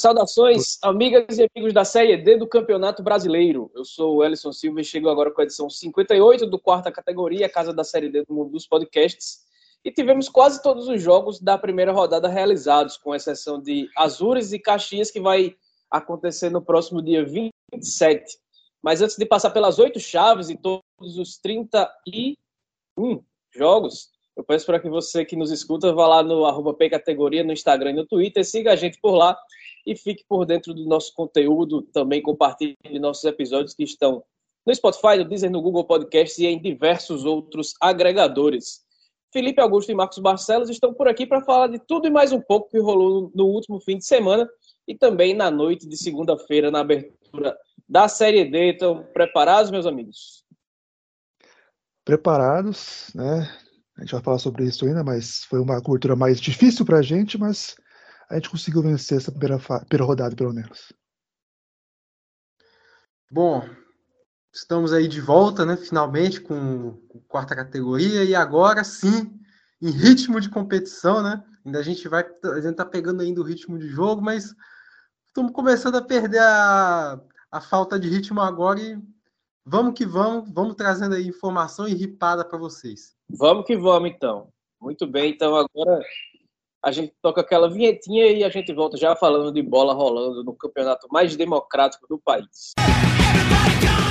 Saudações, amigas e amigos da Série D do Campeonato Brasileiro. Eu sou o Ellison Silva e chego agora com a edição 58 do quarta categoria, Casa da Série D do Mundo dos Podcasts. E tivemos quase todos os jogos da primeira rodada realizados, com exceção de Azures e Caxias, que vai acontecer no próximo dia 27. Mas antes de passar pelas oito chaves e todos os 31 jogos, eu peço para que você que nos escuta vá lá no arroba Categoria no Instagram e no Twitter, siga a gente por lá e fique por dentro do nosso conteúdo. Também compartilhe nossos episódios que estão no Spotify, no Deezer, no Google Podcasts e em diversos outros agregadores. Felipe Augusto e Marcos Barcelos estão por aqui para falar de tudo e mais um pouco que rolou no último fim de semana e também na noite de segunda-feira, na abertura da Série D. Estão preparados, meus amigos? Preparados, né? A gente vai falar sobre isso ainda, mas foi uma cobertura mais difícil para a gente, mas a gente conseguiu vencer essa primeira, primeira rodada, pelo menos. Bom, estamos aí de volta, né? Finalmente com, com quarta categoria e agora sim em ritmo de competição, né? Ainda a gente vai, a gente tá pegando ainda o ritmo de jogo, mas estamos começando a perder a, a falta de ritmo agora e vamos que vamos, vamos trazendo aí informação e ripada para vocês. Vamos que vamos então. Muito bem, então agora a gente toca aquela vinhetinha e a gente volta já falando de bola rolando no campeonato mais democrático do país.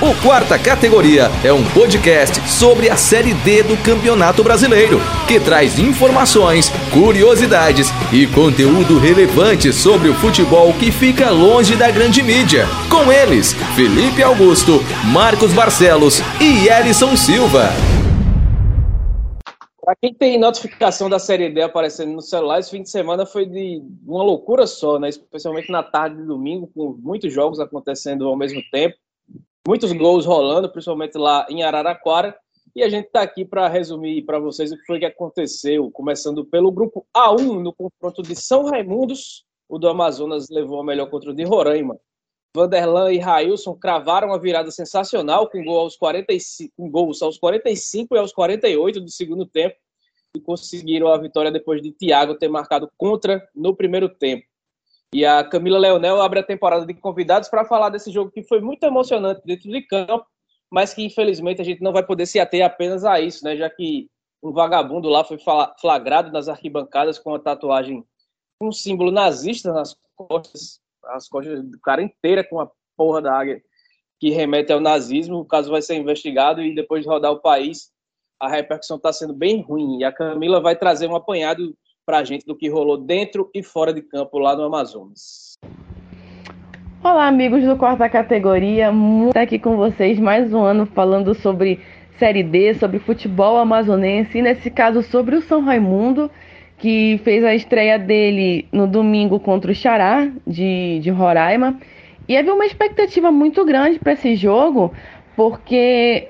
O Quarta Categoria é um podcast sobre a Série D do Campeonato Brasileiro, que traz informações, curiosidades e conteúdo relevante sobre o futebol que fica longe da grande mídia. Com eles, Felipe Augusto, Marcos Barcelos e Elison Silva. Para quem tem notificação da Série D aparecendo no celular, esse fim de semana foi de uma loucura só, né? Especialmente na tarde de domingo, com muitos jogos acontecendo ao mesmo tempo muitos gols rolando, principalmente lá em Araraquara. E a gente está aqui para resumir para vocês o que foi que aconteceu, começando pelo grupo A1, no confronto de São Raimundos. O do Amazonas levou a melhor contra o de Roraima. Vanderlan e Railson cravaram a virada sensacional com, gol aos 45, com gols aos 45 e aos 48 do segundo tempo e conseguiram a vitória depois de Thiago ter marcado contra no primeiro tempo. E a Camila Leonel abre a temporada de convidados para falar desse jogo que foi muito emocionante dentro de campo, mas que infelizmente a gente não vai poder se ater apenas a isso, né? Já que um vagabundo lá foi flagrado nas arquibancadas com a tatuagem, um símbolo nazista nas costas, as costas do cara inteira com a porra da águia que remete ao nazismo. O caso vai ser investigado e depois de rodar o país, a repercussão está sendo bem ruim. E a Camila vai trazer um apanhado para a gente do que rolou dentro e fora de campo lá no Amazonas. Olá, amigos do Quarta Categoria, muito aqui com vocês mais um ano falando sobre Série D, sobre futebol amazonense e nesse caso sobre o São Raimundo, que fez a estreia dele no domingo contra o Xará de, de Roraima. E havia uma expectativa muito grande para esse jogo, porque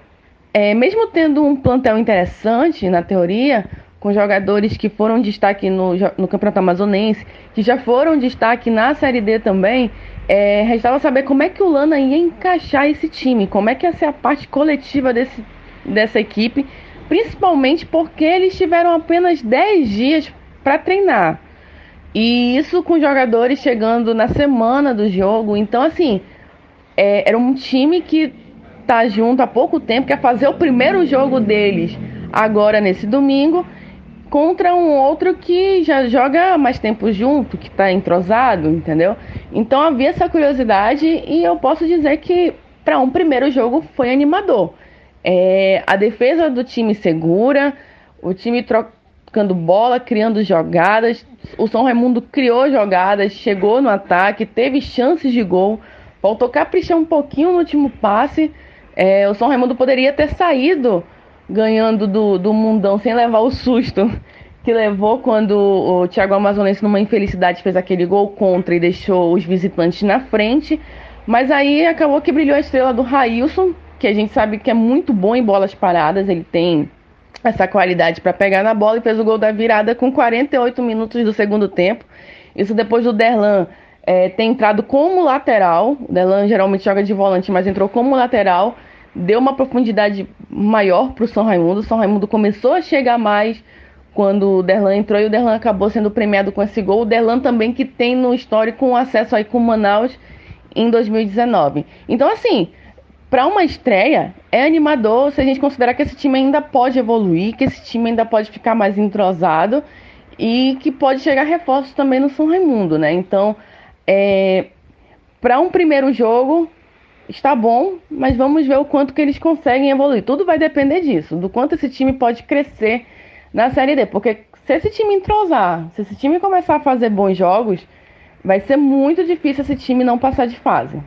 é, mesmo tendo um plantel interessante na teoria, com jogadores que foram destaque no, no Campeonato Amazonense, que já foram destaque na Série D também. É, restava saber como é que o Lana ia encaixar esse time, como é que ia ser a parte coletiva desse, dessa equipe, principalmente porque eles tiveram apenas 10 dias para treinar. E isso com jogadores chegando na semana do jogo. Então, assim, é, era um time que tá junto há pouco tempo, quer fazer o primeiro jogo deles agora nesse domingo contra um outro que já joga mais tempo junto, que está entrosado, entendeu? Então havia essa curiosidade e eu posso dizer que para um primeiro jogo foi animador. É, a defesa do time segura, o time trocando bola, criando jogadas. O São Raimundo criou jogadas, chegou no ataque, teve chances de gol. Faltou caprichar um pouquinho no último passe. É, o São Raimundo poderia ter saído ganhando do, do mundão sem levar o susto que levou quando o Thiago Amazonense, numa infelicidade, fez aquele gol contra e deixou os visitantes na frente. Mas aí acabou que brilhou a estrela do Railson, que a gente sabe que é muito bom em bolas paradas, ele tem essa qualidade para pegar na bola e fez o gol da virada com 48 minutos do segundo tempo. Isso depois do Derlan é, ter entrado como lateral. O Derlan geralmente joga de volante, mas entrou como lateral deu uma profundidade maior para o São Raimundo. O São Raimundo começou a chegar mais quando o Derlan entrou e o Derlan acabou sendo premiado com esse gol. O Derlan também que tem no histórico um acesso aí com o Manaus em 2019. Então, assim, para uma estreia, é animador se a gente considerar que esse time ainda pode evoluir, que esse time ainda pode ficar mais entrosado e que pode chegar reforços também no São Raimundo, né? Então, é, para um primeiro jogo, está bom, mas vamos ver o quanto que eles conseguem evoluir. Tudo vai depender disso, do quanto esse time pode crescer na Série D, porque se esse time entrosar, se esse time começar a fazer bons jogos, vai ser muito difícil esse time não passar de fase.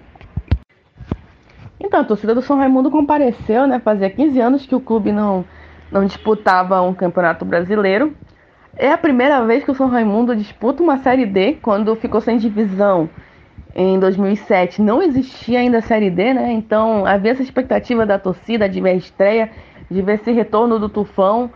Então, a torcida do São Raimundo compareceu, né? Fazia 15 anos que o clube não, não disputava um campeonato brasileiro. É a primeira vez que o São Raimundo disputa uma Série D, quando ficou sem divisão em 2007. Não existia ainda a Série D, né? Então havia essa expectativa da torcida de ver a estreia, de ver esse retorno do Tufão.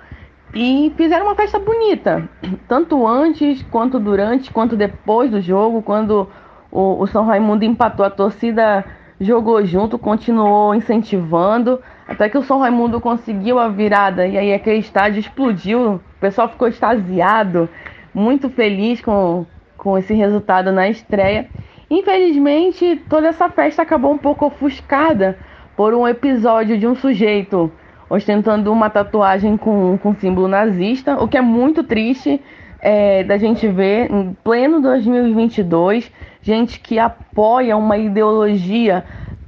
E fizeram uma festa bonita, tanto antes, quanto durante, quanto depois do jogo, quando o, o São Raimundo empatou a torcida jogou junto, continuou incentivando, até que o São Raimundo conseguiu a virada e aí aquele estádio explodiu, o pessoal ficou extasiado, muito feliz com, com esse resultado na estreia. Infelizmente, toda essa festa acabou um pouco ofuscada por um episódio de um sujeito ostentando uma tatuagem com, com símbolo nazista, o que é muito triste é, da gente ver em pleno 2022 gente que apoia uma ideologia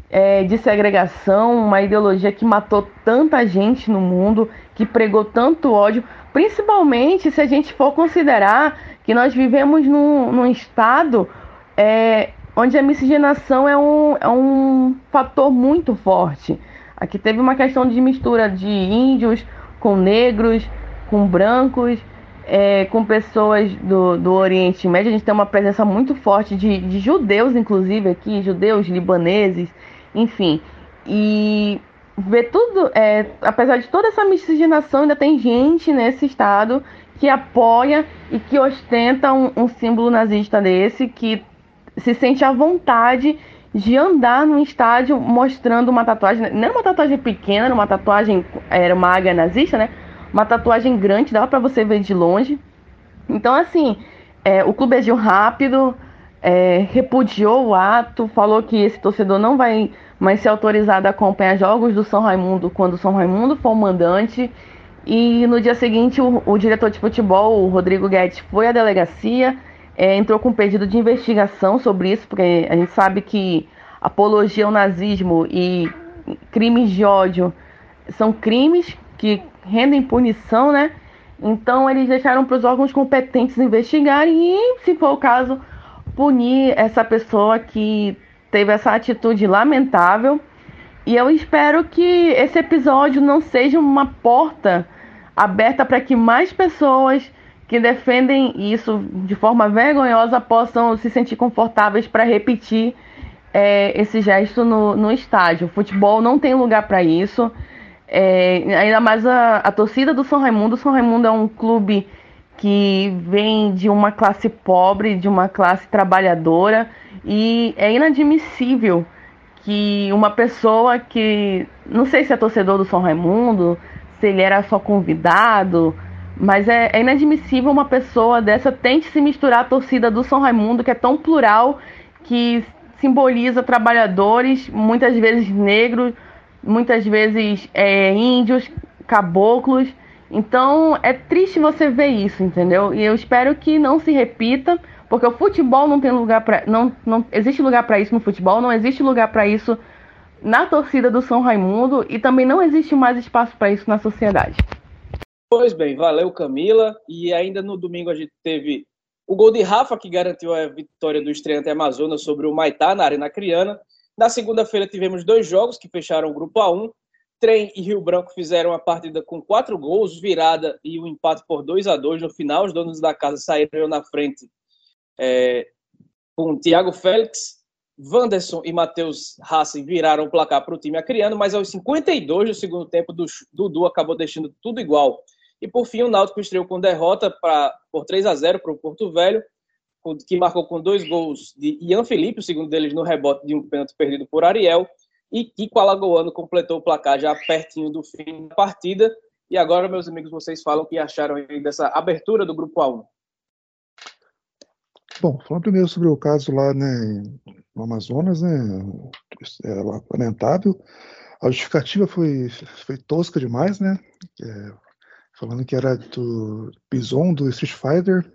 é, de segregação, uma ideologia que matou tanta gente no mundo, que pregou tanto ódio, principalmente se a gente for considerar que nós vivemos num, num estado é, onde a miscigenação é um, é um fator muito forte. Aqui teve uma questão de mistura de índios com negros, com brancos é, com pessoas do, do Oriente Médio. A gente tem uma presença muito forte de, de judeus, inclusive, aqui, judeus, libaneses, enfim. E ver tudo, é, apesar de toda essa miscigenação, ainda tem gente nesse estado que apoia e que ostenta um, um símbolo nazista desse, que se sente à vontade de andar num estádio mostrando uma tatuagem, não uma tatuagem pequena, uma tatuagem, era uma águia nazista, né? uma tatuagem grande, dava para você ver de longe. Então, assim, é, o clube agiu rápido, é, repudiou o ato, falou que esse torcedor não vai mais ser autorizado a acompanhar jogos do São Raimundo quando o São Raimundo for o mandante. E no dia seguinte, o, o diretor de futebol, o Rodrigo Guedes, foi à delegacia, é, entrou com um pedido de investigação sobre isso, porque a gente sabe que apologia ao nazismo e crimes de ódio são crimes que rendem punição, né? Então eles deixaram para os órgãos competentes investigarem e, se for o caso, punir essa pessoa que teve essa atitude lamentável. E eu espero que esse episódio não seja uma porta aberta para que mais pessoas que defendem isso de forma vergonhosa possam se sentir confortáveis para repetir é, esse gesto no, no estádio. O futebol não tem lugar para isso. É, ainda mais a, a torcida do São Raimundo. O São Raimundo é um clube que vem de uma classe pobre, de uma classe trabalhadora, e é inadmissível que uma pessoa que, não sei se é torcedor do São Raimundo, se ele era só convidado, mas é, é inadmissível uma pessoa dessa tente se misturar à torcida do São Raimundo, que é tão plural, que simboliza trabalhadores, muitas vezes negros, muitas vezes é, índios, caboclos. Então é triste você ver isso, entendeu? E eu espero que não se repita, porque o futebol não tem lugar para não não existe lugar para isso no futebol, não existe lugar para isso na torcida do São Raimundo e também não existe mais espaço para isso na sociedade. Pois bem, valeu Camila. E ainda no domingo a gente teve o gol de Rafa que garantiu a vitória do estreante Amazonas sobre o Maitá na Arena Criana. Na segunda-feira tivemos dois jogos que fecharam o grupo A1. Trem e Rio Branco fizeram a partida com quatro gols, virada e um empate por 2 a 2 No final, os donos da casa saíram na frente é, com Thiago Félix, Wanderson e Matheus Hassi viraram o placar para o time acriano, mas aos 52 do segundo tempo, Dudu acabou deixando tudo igual. E por fim, o Náutico estreou com derrota pra, por 3 a 0 para o Porto Velho que marcou com dois gols de Ian Felipe, o segundo deles no rebote de um pênalti perdido por Ariel, e Kiko Alagoano completou o placar já pertinho do fim da partida. E agora, meus amigos, vocês falam o que acharam dessa abertura do Grupo A1. Bom, falando primeiro sobre o caso lá né, no Amazonas, né, é lamentável. A justificativa foi, foi tosca demais, né? É, falando que era do Bison do Street Fighter.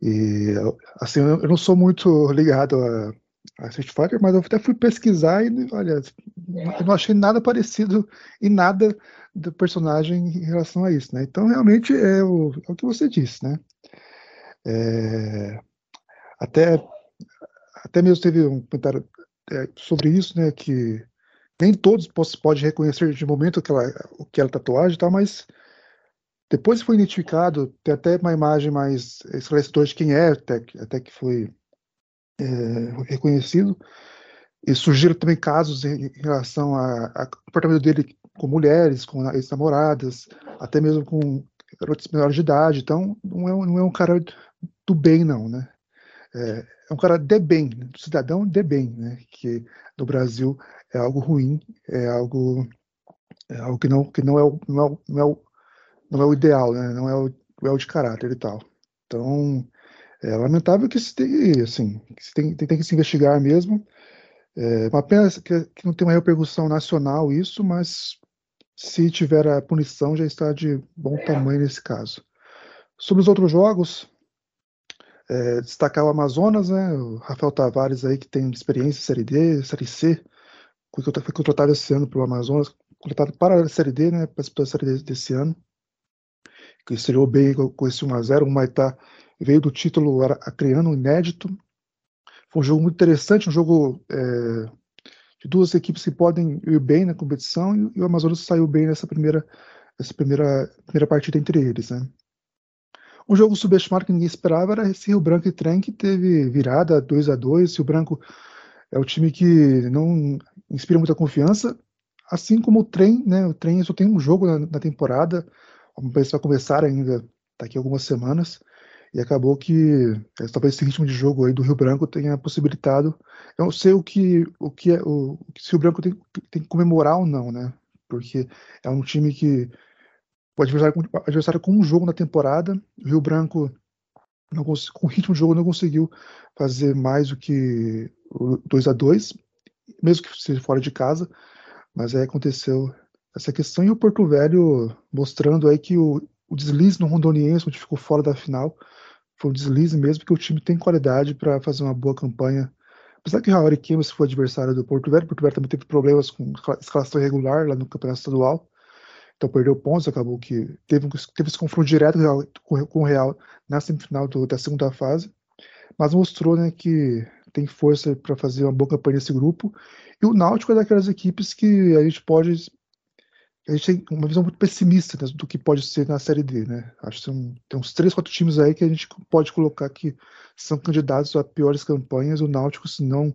E assim, eu não sou muito ligado a, a Street Fighter, mas eu até fui pesquisar e olha, eu não achei nada parecido em nada do personagem em relação a isso, né? Então realmente é o, é o que você disse, né? É, até até mesmo teve um comentário é, sobre isso, né? Que nem todos podem reconhecer de momento aquela, era tatuagem e tal, mas depois foi identificado, tem até uma imagem mais esclarecedora de quem é, até, até que foi é, reconhecido. E surgiram também casos em relação ao comportamento dele com mulheres, com ex-namoradas, até mesmo com garotos menores de idade. Então, não é, não é um cara do bem, não, né? É, é um cara de bem, cidadão de bem, né? Que no Brasil é algo ruim, é algo, é algo que não que não é não é não é não é o ideal, né? Não é o, é o de caráter e tal. Então é lamentável que se tem assim que se tem, tem, tem, que se investigar mesmo. É uma pena que, que não tem uma repercussão nacional isso, mas se tiver a punição já está de bom tamanho nesse caso. Sobre os outros jogos, é, destacar o Amazonas, né? O Rafael Tavares aí que tem experiência em Série D, Série C, foi contratado esse ano para o Amazonas, contratado para a Série D, né? Participou da Série D desse ano, que estreou bem com esse 1x0. O Maitá veio do título acreano, inédito. Foi um jogo muito interessante, um jogo é, de duas equipes que podem ir bem na competição e, e o Amazonas saiu bem nessa primeira, essa primeira, primeira partida entre eles, né? Um jogo subestimado que ninguém esperava era esse Rio Branco e Trem, que teve virada 2 a 2 Rio Branco é o time que não inspira muita confiança, assim como o Trem, né? O Trem só tem um jogo na, na temporada, vamos vai começar ainda daqui a algumas semanas, e acabou que é, talvez esse ritmo de jogo aí do Rio Branco tenha possibilitado. Eu não sei o que, o que é o, se o Branco tem, tem que comemorar ou não, né? Porque é um time que o adversário, o adversário com um jogo na temporada. O Rio Branco, não, com o ritmo de jogo, não conseguiu fazer mais do que o 2 a 2 mesmo que seja fora de casa. Mas aí aconteceu essa questão e o Porto Velho mostrando aí que o, o deslize no Rondoniense, onde ficou fora da final, foi um deslize mesmo, que o time tem qualidade para fazer uma boa campanha. Apesar que Raori Kemos foi adversário do Porto Velho, o Porto Velho também teve problemas com escalação irregular lá no Campeonato Estadual. Então perdeu pontos, acabou que teve, teve esse confronto direto com, com o Real na semifinal do, da segunda fase, mas mostrou né, que tem força para fazer uma boa campanha nesse grupo. E o Náutico é daquelas equipes que a gente pode. A gente tem uma visão muito pessimista né, do que pode ser na Série D, né? Acho que são, tem uns três, quatro times aí que a gente pode colocar que são candidatos a piores campanhas. O Náutico, se não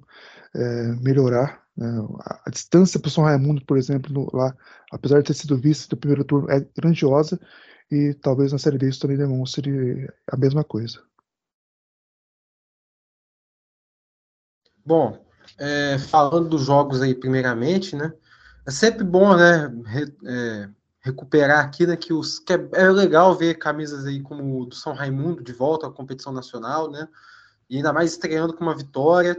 é, melhorar, né? A, a, distância para o São Raimundo, por exemplo, no, lá, apesar de ter sido visto no primeiro turno, é grandiosa e talvez na Série D isso também demonstre a mesma coisa. Bom, é, falando dos jogos aí primeiramente, né? É sempre bom, né? Re, é, recuperar aqui, né? Que, os, que é, é, legal ver camisas aí como o do São Raimundo de volta à competição nacional, né? E ainda mais estreando com uma vitória,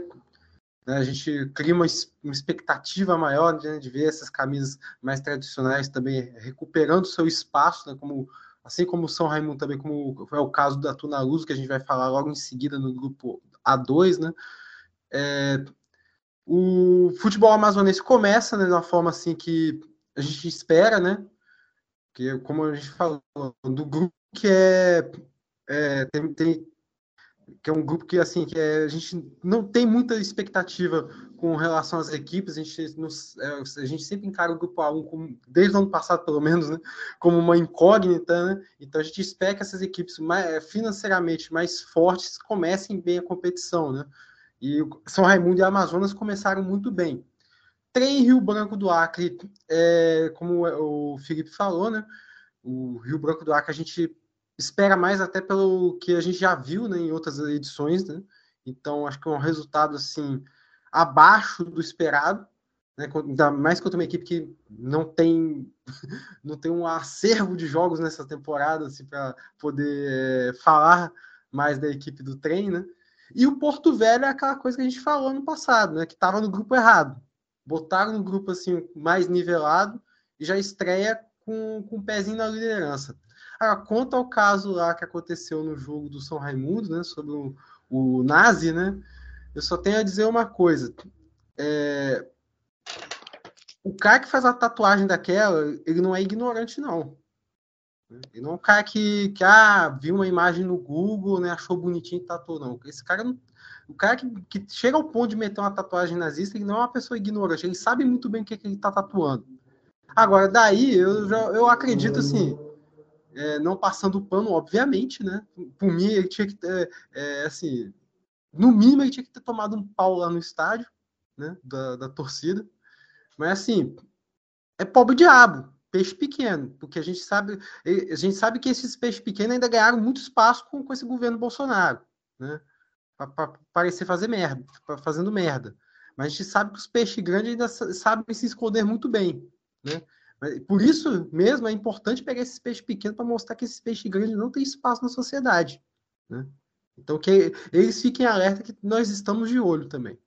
né? A gente cria uma, uma expectativa maior né, de ver essas camisas mais tradicionais também recuperando seu espaço, né, como, assim como o São Raimundo também, como é o caso da Tuna Luz, que a gente vai falar logo em seguida no grupo A2, né? É, o futebol amazonense começa né, de uma forma assim que a gente espera, né? Que, como a gente falou, do grupo que é, é tem, tem que é um grupo que assim que é, a gente não tem muita expectativa com relação às equipes a gente nos, é, a gente sempre encara o grupo A1 como, desde o ano passado pelo menos né, como uma incógnita né? então a gente espera que essas equipes mais, é, financeiramente mais fortes comecem bem a competição né e São Raimundo e Amazonas começaram muito bem Trem Rio Branco do Acre é, como o Felipe falou né o Rio Branco do Acre a gente espera mais até pelo que a gente já viu né, em outras edições, né? Então acho que é um resultado assim abaixo do esperado, né? Ainda mais contra uma equipe que não tem não tem um acervo de jogos nessa temporada assim, para poder é, falar mais da equipe do trem, né? E o Porto Velho é aquela coisa que a gente falou no passado, né? Que estava no grupo errado. Botaram no grupo assim mais nivelado e já estreia com, com um pezinho na liderança. Agora, quanto ao caso lá que aconteceu no jogo do São Raimundo, né? Sobre o, o Nazi, né? Eu só tenho a dizer uma coisa. É, o cara que faz a tatuagem daquela, ele não é ignorante, não. Ele não é um cara que, que ah, viu uma imagem no Google, né, achou bonitinho e tatuou, não. Esse cara, o cara que, que chega ao ponto de meter uma tatuagem nazista, ele não é uma pessoa ignorante, ele sabe muito bem o que, que ele está tatuando. Agora, daí, eu, já, eu acredito assim, é, não passando o pano, obviamente, né? Por mim, ele tinha que ter, é, assim, no mínimo, ele tinha que ter tomado um pau lá no estádio, né, da, da torcida. Mas assim, é pobre diabo, peixe pequeno, porque a gente sabe, a gente sabe que esses peixes pequenos ainda ganharam muito espaço com, com esse governo Bolsonaro, né? Para parecer fazer merda, fazendo merda. Mas a gente sabe que os peixes grandes ainda sabem se esconder muito bem, né? Por isso mesmo é importante pegar esses peixes pequenos para mostrar que esses peixes grandes não têm espaço na sociedade, né? Então que eles fiquem alerta que nós estamos de olho também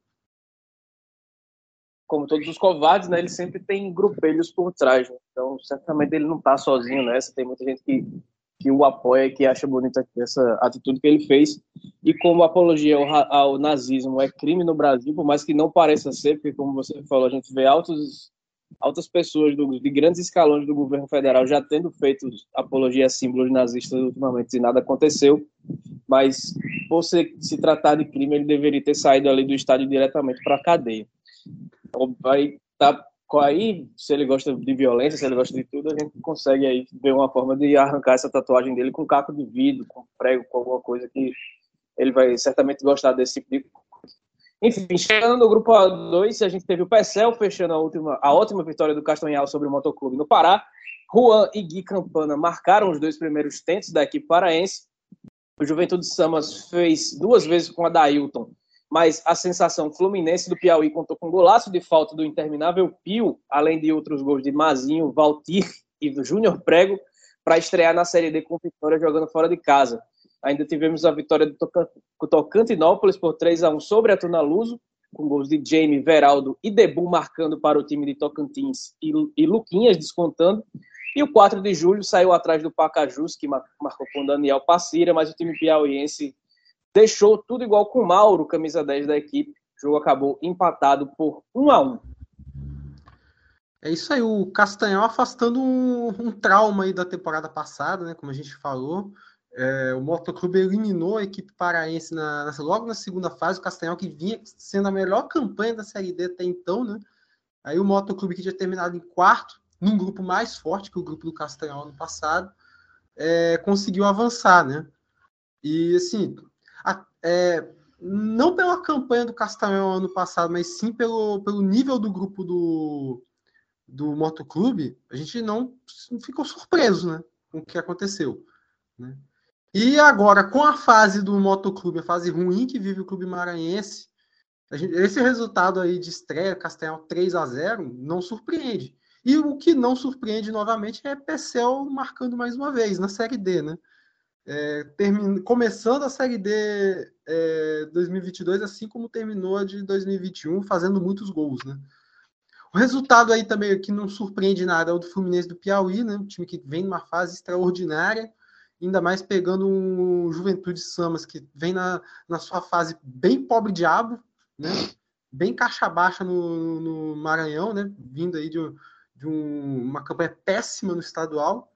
como todos os covardes, né, ele sempre tem grupelhos por trás. Né? Então, certamente ele não está sozinho nessa. Tem muita gente que, que o apoia que acha bonita essa atitude que ele fez. E como apologia ao, ao, nazismo é crime no Brasil, por mais que não pareça ser, porque, como você falou, a gente vê altos, altas pessoas do, de grandes escalões do governo federal já tendo feito apologia a símbolos nazistas ultimamente e nada aconteceu. Mas, por se, se tratar de crime, ele deveria ter saído ali do estádio diretamente para a cadeia vai tá aí, se ele gosta de violência, se ele gosta de tudo, a gente consegue aí ver uma forma de arrancar essa tatuagem dele com caco de vidro, com prego, com alguma coisa que ele vai certamente gostar desse tipo de coisa. Enfim, chegando no grupo A2, a gente teve o Pecel fechando a, última, a ótima vitória do Castanhal sobre o Motoclube no Pará. Juan e Gui Campana marcaram os dois primeiros tentos da equipe paraense. O Juventude Samas fez duas vezes com a Dailton mas a sensação Fluminense do Piauí contou com um golaço de falta do interminável Pio, além de outros gols de Mazinho, Valtir e do Júnior Prego, para estrear na Série D com vitória jogando fora de casa. Ainda tivemos a vitória do Tocantinópolis por 3 a 1 sobre a Tunaluso, com gols de Jamie, Veraldo e Debu marcando para o time de Tocantins e, e Luquinhas descontando. E o 4 de julho saiu atrás do Pacajus, que marcou com Daniel Passira, mas o time piauiense deixou tudo igual com o Mauro, camisa 10 da equipe. O jogo acabou empatado por 1 a 1 É isso aí, o Castanhal afastando um, um trauma aí da temporada passada, né? Como a gente falou. É, o Motoclube eliminou a equipe paraense na, na, logo na segunda fase, o Castanhal que vinha sendo a melhor campanha da Série D até então, né? Aí o Motoclube que tinha terminado em quarto, num grupo mais forte que o grupo do Castanhal ano passado, é, conseguiu avançar, né? E assim, é, não pela campanha do Castanhal ano passado, mas sim pelo, pelo nível do grupo do, do Motoclube, a gente não ficou surpreso né, com o que aconteceu. Né? E agora, com a fase do Motoclube, a fase ruim que vive o Clube Maranhense, gente, esse resultado aí de estreia, Castanhal 3 a 0 não surpreende. E o que não surpreende novamente é Pecel marcando mais uma vez na Série D, né? é, começando a Série D é, 2022, assim como terminou a de 2021, fazendo muitos gols, né? O resultado aí também que não surpreende nada é o do Fluminense do Piauí, né? Um time que vem numa fase extraordinária, ainda mais pegando um Juventude Samas que vem na, na sua fase bem pobre diabo, né? Bem caixa baixa no, no Maranhão, né? Vindo aí de, de um, uma campanha péssima no estadual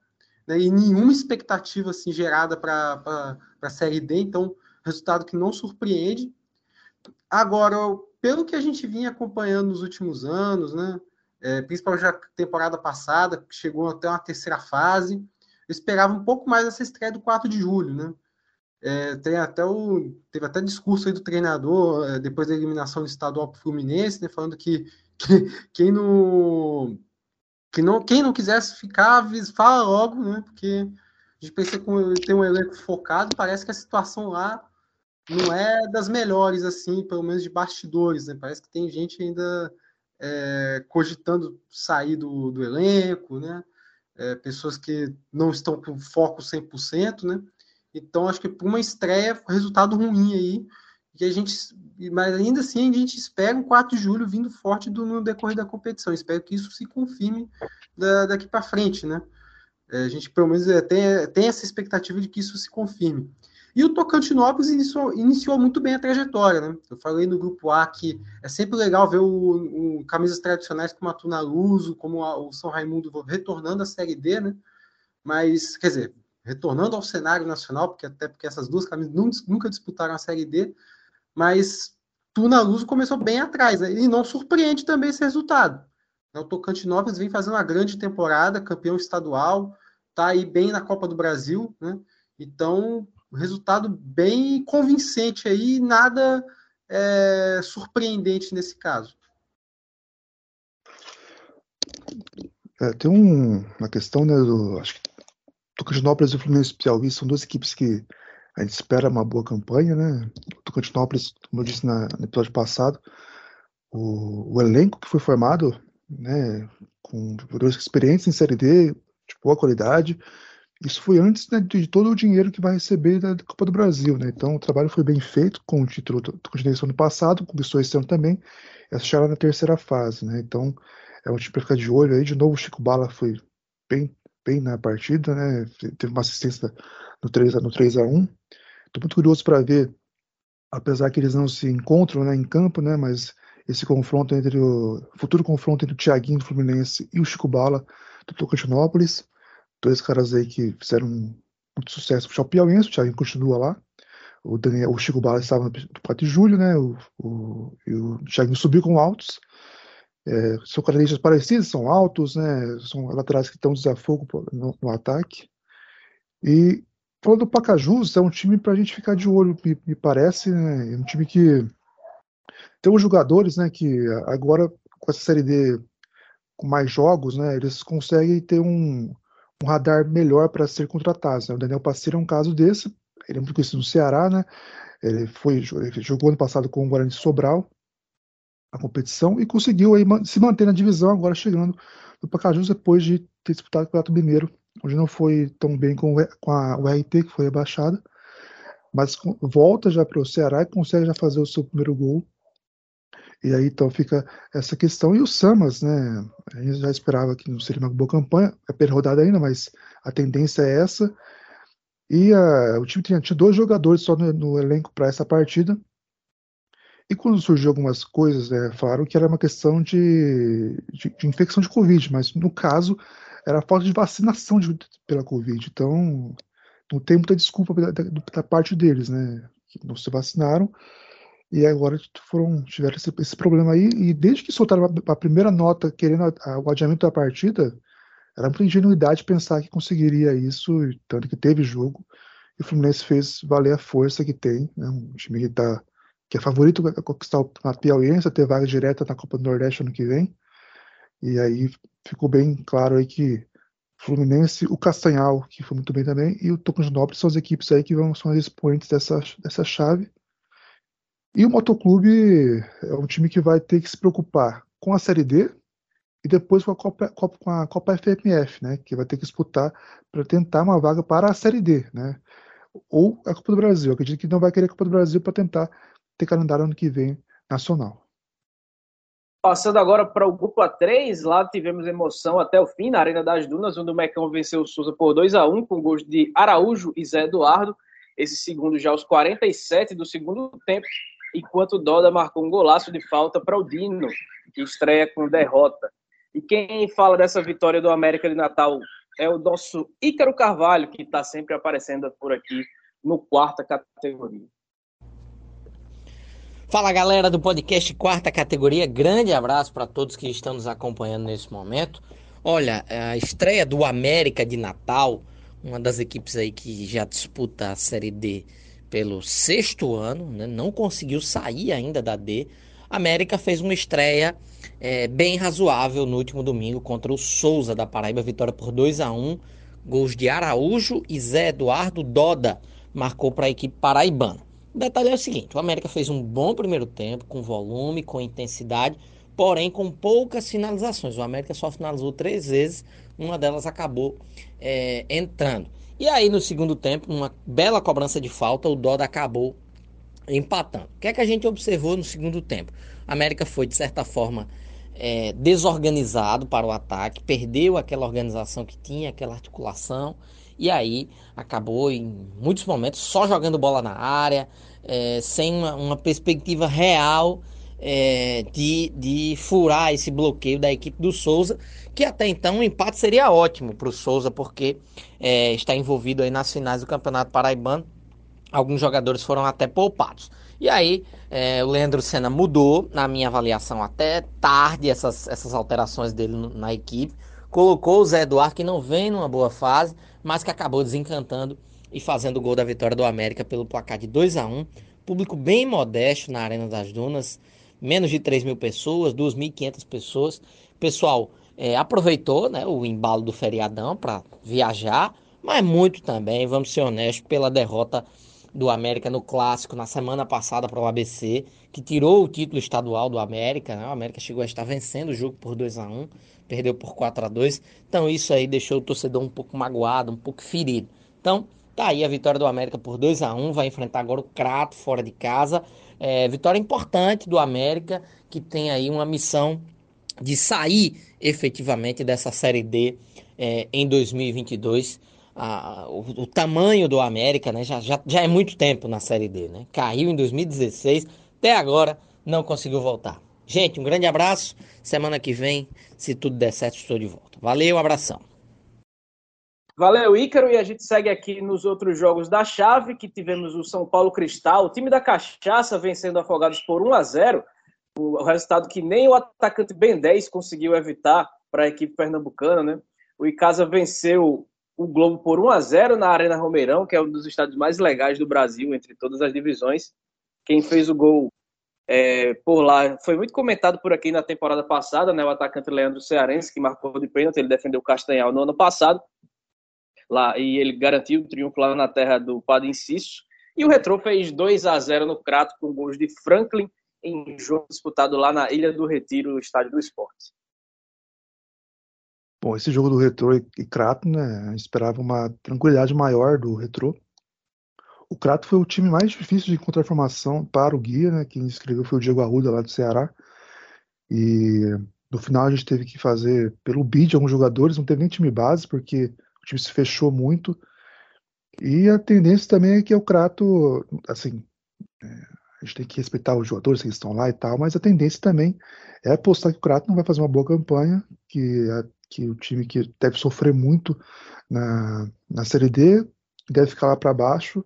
né, e nenhuma expectativa assim, gerada para a Série D, então resultado que não surpreende. Agora, pelo que a gente vinha acompanhando nos últimos anos, né, é, principalmente na temporada passada, que chegou até uma terceira fase, eu esperava um pouco mais essa estreia do 4 de julho, né? É, tem até o, teve até discurso aí do treinador é, depois da eliminação do estadual para o Fluminense, né, falando que, que quem não que não, quem não quisesse ficar, fala logo, né? Porque a gente pensa que tem um elenco focado, parece que a situação lá não é das melhores, assim, pelo menos de bastidores, né? Parece que tem gente ainda é, cogitando sair do, do elenco, né? É, pessoas que não estão com foco 100%, né? Então, acho que para uma estreia, resultado ruim aí, que a gente, mas ainda assim a gente espera um 4 de julho vindo forte do, no decorrer da competição. Espero que isso se confirme da, daqui para frente, né? É, a gente pelo menos é, tem, tem essa expectativa de que isso se confirme. E o Tocantinópolis iniciou, iniciou muito bem a trajetória, né? Eu falei no grupo A que é sempre legal ver o, o camisas tradicionais como a Tuna Luso, como a, o São Raimundo retornando à Série D, né? Mas, quer dizer, retornando ao cenário nacional, porque até porque essas duas camisas nunca disputaram a Série D, mas Tuna Luso começou bem atrás, né? e não surpreende também esse resultado. O Tocantinópolis vem fazendo uma grande temporada, campeão estadual, tá aí bem na Copa do Brasil, né? Então, resultado bem convincente aí, nada é, surpreendente nesse caso. É, tem um, uma questão, né, do, acho que Tocantinópolis e o Fluminense Piauí são duas equipes que a gente espera uma boa campanha, né? Tocantinópolis, como eu disse na, no episódio passado, o, o, elenco que foi formado, né, com jogadores experientes em Série D, de boa qualidade, isso foi antes né, de todo o dinheiro que vai receber da Copa do Brasil, né? Então o trabalho foi bem feito com o título do Continente ano passado, conquistou esse ano também, essa já na terceira fase, né? Então é um time para ficar de olho aí. De novo, o Chico Bala foi bem, bem na partida, né? Teve uma assistência no 3 no 3 a 1 Estou muito curioso para ver, apesar que eles não se encontram né, em campo, né? Mas esse confronto entre o futuro confronto entre o Thiaguinho do Fluminense e o Chico Bala do Tocantinópolis dois caras aí que fizeram muito sucesso o Piauiense, o Thiago continua lá. O, Daniel, o Chico Bala estava no 4 de julho, né? O, o, o Thiago subiu com altos. É, são características parecidas, são altos, né? São laterais que estão desafogo no, no ataque. E falando do Pacajus, é um time para a gente ficar de olho, me, me, parece, né? É um time que tem os jogadores, né? Que agora com essa série D com mais jogos, né? Eles conseguem ter um, um radar melhor para ser contratado. Né? O Daniel Passeiro é um caso desse, ele é muito conhecido no Ceará, né? Ele foi ele jogou ano passado com o Guarani Sobral a competição e conseguiu aí se manter na divisão, agora chegando no Pacajus depois de ter disputado o Campeonato Mineiro, onde não foi tão bem com, com a URT, que foi rebaixada, mas volta já para o Ceará e consegue já fazer o seu primeiro gol e aí então fica essa questão. E o Samas, né? A gente já esperava que não seria uma boa campanha, é pela rodada ainda, mas a tendência é essa. E uh, o time tinha, tinha, dois jogadores só no, no elenco para essa partida. E quando surgiu algumas coisas, é, falaram que era uma questão de, de, de, infecção de Covid, mas no caso era a falta de vacinação de, pela Covid. Então não tem muita desculpa da, da, da parte deles, né? Não se vacinaram e agora foram, tiveram esse, esse problema aí, e desde que soltaram a, a primeira nota querendo a, a, o adiamento da partida, era muita ingenuidade pensar que conseguiria isso, tanto que teve jogo, e o Fluminense fez valer a força que tem, né, um time que, tá, que é favorito a conquistar a Piauiense, a ter vaga direta na Copa do Nordeste ano que vem, e aí ficou bem claro aí que Fluminense, o Castanhal, que foi muito bem também, e o Tocantinópolis são as equipes aí que vão, são as expoentes dessa, dessa chave, e o Motoclube é um time que vai ter que se preocupar com a Série D e depois com a Copa, com a Copa FMF, né, que vai ter que disputar para tentar uma vaga para a Série D, né, ou a Copa do Brasil. Acredito que não vai querer a Copa do Brasil para tentar ter calendário ano que vem nacional. Passando agora para o grupo A3, lá tivemos emoção até o fim na Arena das Dunas, onde o Mecão venceu o Souza por 2 a 1 com gols de Araújo e Zé Eduardo. Esse segundo já aos 47 do segundo tempo enquanto o Doda marcou um golaço de falta para o Dino, que estreia com derrota. E quem fala dessa vitória do América de Natal é o nosso Ícaro Carvalho, que está sempre aparecendo por aqui no quarta categoria. Fala galera do podcast Quarta Categoria, grande abraço para todos que estão nos acompanhando nesse momento. Olha, a estreia do América de Natal, uma das equipes aí que já disputa a Série D pelo sexto ano, né? não conseguiu sair ainda da D. América fez uma estreia é, bem razoável no último domingo contra o Souza da Paraíba, vitória por 2 a 1 Gols de Araújo e Zé Eduardo Doda marcou para a equipe paraibana. O detalhe é o seguinte: o América fez um bom primeiro tempo, com volume, com intensidade, porém com poucas finalizações. O América só finalizou três vezes, uma delas acabou é, entrando. E aí no segundo tempo, uma bela cobrança de falta, o Doda acabou empatando. O que é que a gente observou no segundo tempo? A América foi, de certa forma, é, desorganizado para o ataque, perdeu aquela organização que tinha, aquela articulação, e aí acabou em muitos momentos só jogando bola na área, é, sem uma, uma, perspectiva real é, de, de furar esse bloqueio da equipe do Souza, que até então um empate seria ótimo para o Souza, porque é, está envolvido aí nas finais do Campeonato Paraibano. Alguns jogadores foram até poupados. E aí, é, o Leandro Senna mudou, na minha avaliação, até tarde essas, essas alterações dele na equipe. Colocou o Zé Eduardo, que não vem numa boa fase, mas que acabou desencantando e fazendo o gol da vitória do América pelo placar de 2 a 1 Público bem modesto na Arena das Dunas, menos de 3 mil pessoas, 2.500 pessoas. Pessoal é, aproveitou né, o embalo do feriadão para viajar, mas muito também, vamos ser honestos, pela derrota do América no clássico na semana passada para o ABC, que tirou o título estadual do América. Né? O América chegou a estar vencendo o jogo por 2 a 1 perdeu por 4 a 2 Então isso aí deixou o torcedor um pouco magoado, um pouco ferido. Então, tá aí a vitória do América por 2 a 1 vai enfrentar agora o Crato fora de casa. É, vitória importante do América, que tem aí uma missão de sair efetivamente dessa Série D é, em 2022 a, o, o, tamanho do América, né? Já, já, já é muito tempo na Série D, né? Caiu em 2016, até agora não conseguiu voltar. Gente, um grande abraço. Semana que vem, se tudo der certo, estou de volta. Valeu, abração. Valeu, Ícaro. E a gente segue aqui nos outros jogos da chave, que tivemos o São Paulo Cristal, o time da Cachaça vencendo Afogados por 1 a 0 o resultado que nem o atacante Ben 10 conseguiu evitar para a equipe pernambucana, né? O Icasa venceu o Globo por 1 a 0 na Arena Romeirão, que é um dos estádios mais legais do Brasil, entre todas as divisões. Quem fez o gol é, por lá foi muito comentado por aqui na temporada passada, né? O atacante Leandro Cearense, que marcou de pênalti, ele defendeu o Castanhal no ano passado. Lá, e ele garantiu o triunfo lá na terra do Padre Inciso. E o Retrô fez 2 a 0 no Crato com gols de Franklin em jogo disputado lá na Ilha do Retiro, no Estádio do Esporte. Bom, esse jogo do Retro e Crato, né, esperava uma tranquilidade maior do Retro. O Crato foi o time mais difícil de encontrar formação para o guia, né, quem escreveu foi o Diego Arruda lá do Ceará. E no final a gente teve que fazer pelo bid alguns jogadores, não teve nem time base, porque o time se fechou muito. E a tendência também é que o Crato, assim, é, a gente tem que respeitar os jogadores que estão lá e tal, mas a tendência também é apostar que o Crato não vai fazer uma boa campanha, que que o time que deve sofrer muito na, na Série D, deve ficar lá para baixo.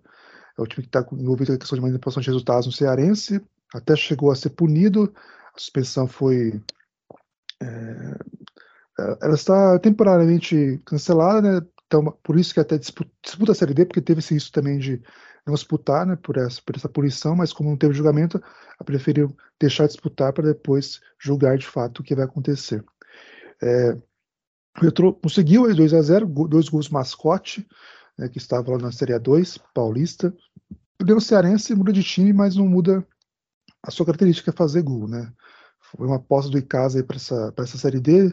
É o time que está envolvido com a questão de manipulação de resultados no Cearense, até chegou a ser punido, a suspensão foi. É, ela está temporariamente cancelada, né? Então, por isso que até disputa, disputa a Série D, porque teve esse risco também de não disputar, né, por essa, por essa punição, mas como não teve julgamento, ela preferiu deixar de disputar para depois julgar de fato o que vai acontecer. É, o Retro conseguiu aí 2 a 0 dois gols mascote, né, que estava lá na Série A2, paulista. O Cearense muda de time, mas não muda a sua característica é fazer gol, né? Foi uma aposta do Icasa para essa, essa Série D,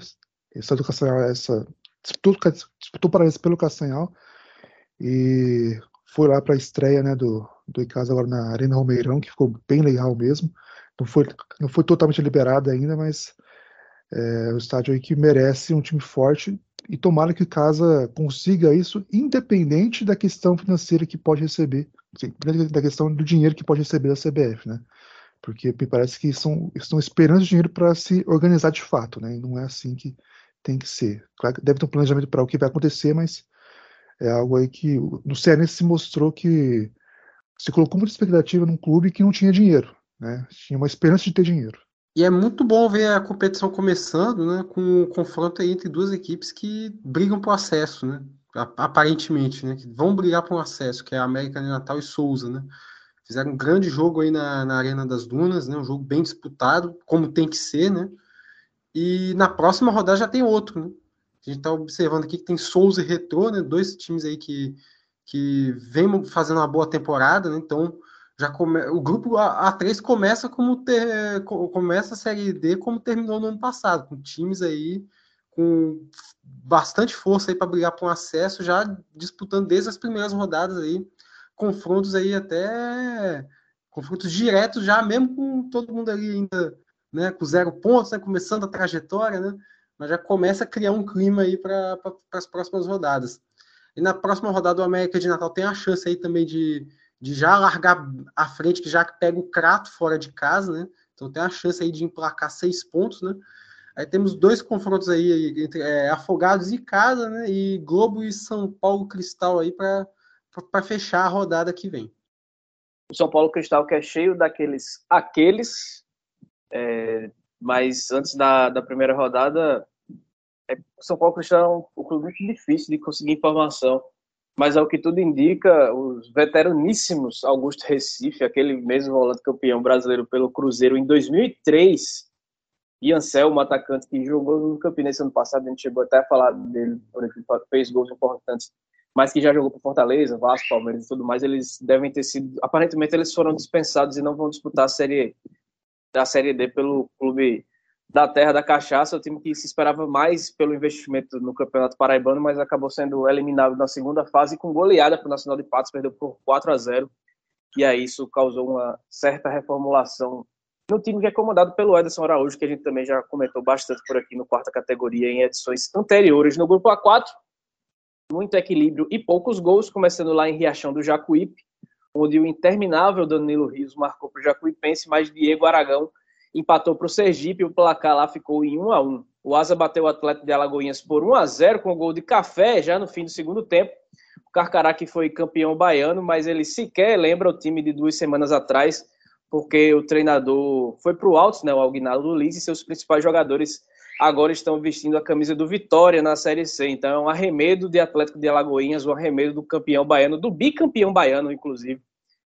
essa do Castanhal, essa, disputou, disputou para esse pelo Castanhal e foi lá para a estreia né, do, do Icasa agora na Arena Romeirão, que ficou bem legal mesmo. Não foi, não foi totalmente liberada ainda, mas é um estádio aí que merece um time forte e tomara que o Casa consiga isso, independente da questão financeira que pode receber, da questão do dinheiro que pode receber da CBF, né? Porque me parece que são, estão esperando dinheiro para se organizar de fato, né? E não é assim que tem que ser. Claro que deve ter um planejamento para o que vai acontecer, mas é algo aí que no CNS se mostrou que se colocou muita expectativa num clube que não tinha dinheiro, né? Tinha uma esperança de ter dinheiro. E é muito bom ver a competição começando, né, com o confronto entre duas equipes que brigam por acesso, né, aparentemente, né, que vão brigar por acesso, que é a América de Natal e Souza, né. Fizeram um grande jogo aí na, na Arena das Dunas, né, um jogo bem disputado, como tem que ser, né. E na próxima rodada já tem outro, né. A gente está observando aqui que tem Souza e Retrô, né, dois times aí que, que vem fazendo uma boa temporada, né, então já come... o grupo A3 começa como ter... começa a série D como terminou no ano passado, com times aí com bastante força aí para brigar por um acesso, já disputando desde as primeiras rodadas aí, confrontos aí até confrontos diretos já, mesmo com todo mundo ali ainda, né, com zero pontos, né, começando a trajetória, né, mas já começa a criar um clima aí para as próximas rodadas. E na próxima rodada o América de Natal tem a chance aí também de, de já largar à frente, que já pega o Crato fora de casa, né? Então tem a chance aí de emplacar seis pontos, né? Aí temos dois confrontos aí entre é, Afogados e Casa, né? E Globo e São Paulo Cristal aí para fechar a rodada que vem. O São Paulo Cristal que é cheio daqueles aqueles, é, mas antes da, da primeira rodada, é, São Paulo Cristal é um, clube muito difícil de conseguir informação. Mas ao que tudo indica, os veteraníssimos Augusto Recife, aquele mesmo volante campeão brasileiro pelo Cruzeiro em 2003, e Anselmo, atacante que jogou no Campinense ano passado, a gente chegou até a falar dele, ele fez gols importantes, mas que já jogou para Fortaleza, Vasco, Palmeiras e tudo mais, eles devem ter sido, aparentemente eles foram dispensados e não vão disputar a série a série D pelo clube da Terra da Cachaça, o time que se esperava mais pelo investimento no Campeonato Paraibano, mas acabou sendo eliminado na segunda fase com goleada para o Nacional de Patos, perdeu por 4 a 0 e aí isso causou uma certa reformulação no time que é comandado pelo Ederson Araújo, que a gente também já comentou bastante por aqui no quarta categoria em edições anteriores. No grupo A4, muito equilíbrio e poucos gols, começando lá em Riachão do Jacuípe, onde o interminável Danilo Rios marcou para o Jacuipense, mas Diego Aragão empatou para o Sergipe e o placar lá ficou em 1 a 1 O Asa bateu o Atlético de Alagoinhas por 1 a 0 com o gol de café já no fim do segundo tempo. O Carcará que foi campeão baiano, mas ele sequer lembra o time de duas semanas atrás, porque o treinador foi para o alto, né, o Algnaldo Luiz, e seus principais jogadores agora estão vestindo a camisa do Vitória na Série C. Então é um arremedo de Atlético de Alagoinhas, um arremedo do campeão baiano, do bicampeão baiano, inclusive.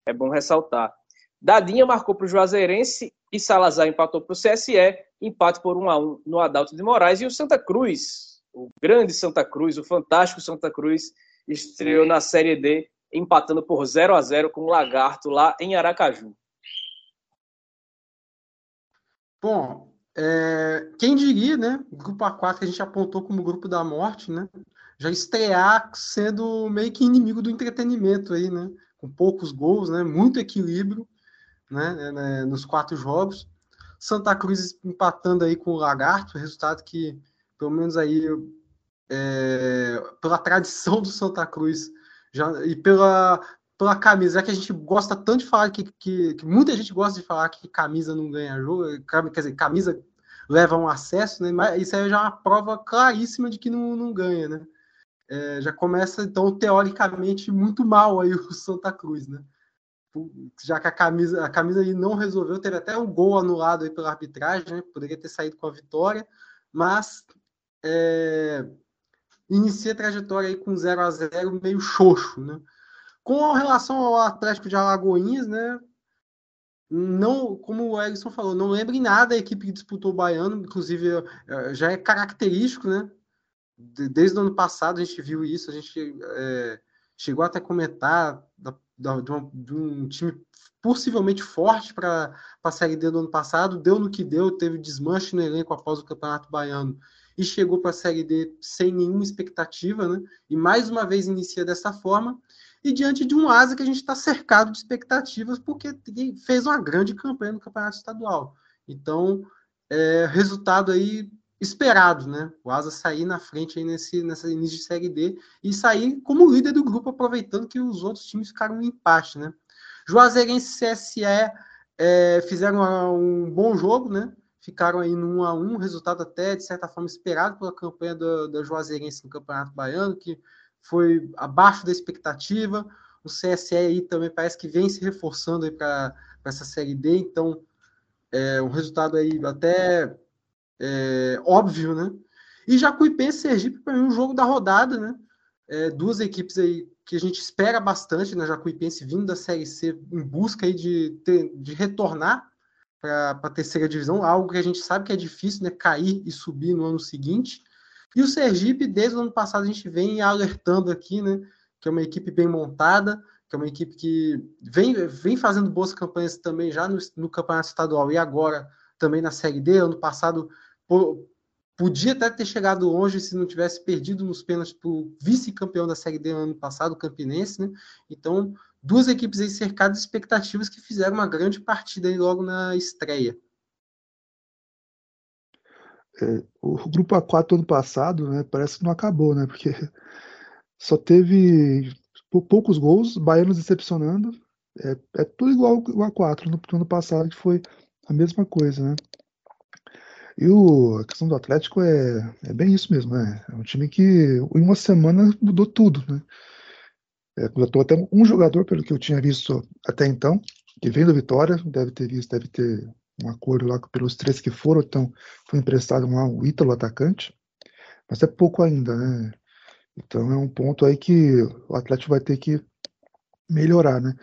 É bom ressaltar. Dadinha marcou para o Juazeirense e Salazar empatou para o CSE, empate por 1 a 1 no Adalto de Moraes. E o Santa Cruz, o grande Santa Cruz, o fantástico Santa Cruz, estreou na Série D, empatando por 0 a 0 com o Lagarto lá em Aracaju. Bom, é, quem diria, né? Grupo A4 que a gente apontou como grupo da morte, né? Já estrear sendo meio que inimigo do entretenimento aí, né? Com poucos gols, né? Muito equilíbrio né, né, né, nos quatro jogos. Santa Cruz empatando aí com o Lagarto, resultado que, pelo menos aí, é, pela tradição do Santa Cruz já, e pela, pela camisa, é que a gente gosta tanto de falar que, que, que, muita gente gosta de falar que camisa não ganha jogo, quer dizer, camisa leva um acesso, né? Mas isso aí já é uma prova claríssima de que não, não ganha, né? É, já começa, então, teoricamente, muito mal aí o Santa Cruz, né? já que a camisa, a camisa aí não resolveu, teve até um gol anulado aí pela arbitragem, né? poderia ter saído com a vitória, mas é, inicia a trajetória aí com 0 a 0 meio xoxo, né? Com relação ao Atlético de Alagoinhas, né? Não, como o Erickson falou, não lembro em nada a equipe que disputou o Baiano, inclusive é, já é característico, né? Desde o ano passado a gente viu isso, a gente é, chegou até a comentar da de, uma, de um time possivelmente forte para a Série D do ano passado, deu no que deu, teve desmanche no elenco após o Campeonato Baiano e chegou para a Série D sem nenhuma expectativa, né? E mais uma vez inicia dessa forma, e diante de um Asa que a gente está cercado de expectativas, porque fez uma grande campanha no Campeonato Estadual. Então, é, resultado aí esperado, né? O Asa sair na frente aí nesse nessa início de Série D e sair como líder do grupo, aproveitando que os outros times ficaram no empate, né? Juazeirense e CSE é, fizeram um bom jogo, né? Ficaram aí no 1 a 1 resultado até, de certa forma, esperado pela campanha da, da Juazeirense no Campeonato Baiano, que foi abaixo da expectativa. O CSE aí também parece que vem se reforçando para essa Série D, então é um resultado aí até é, óbvio, né? E Jacuipense e Sergipe, para mim, um jogo da rodada, né? É, duas equipes aí que a gente espera bastante né? Jacuipense vindo da Série C em busca aí de, ter, de retornar para a terceira divisão, algo que a gente sabe que é difícil, né? Cair e subir no ano seguinte. E o Sergipe, desde o ano passado, a gente vem alertando aqui, né? Que é uma equipe bem montada, que é uma equipe que vem, vem fazendo boas campanhas também já no, no campeonato estadual e agora também na Série D. Ano passado por, podia até ter chegado longe se não tivesse perdido nos pênaltis para o vice-campeão da Série D ano passado, o Campinense, né? Então, duas equipes aí cercadas de expectativas que fizeram uma grande partida aí logo na estreia. É, o grupo A4 ano passado, né, parece que não acabou, né? Porque só teve poucos gols, baianos decepcionando. É, é tudo igual o A4 no, no ano passado, que foi a mesma coisa, né? E o, a questão do Atlético é, é bem isso mesmo, né? É um time que em uma semana mudou tudo, né? É, contratou até um jogador, pelo que eu tinha visto até então, que vem do Vitória, deve ter visto, deve ter um acordo lá pelos três que foram, então foi emprestado lá o Ítalo, atacante, mas é pouco ainda, né? Então é um ponto aí que o Atlético vai ter que melhorar, né?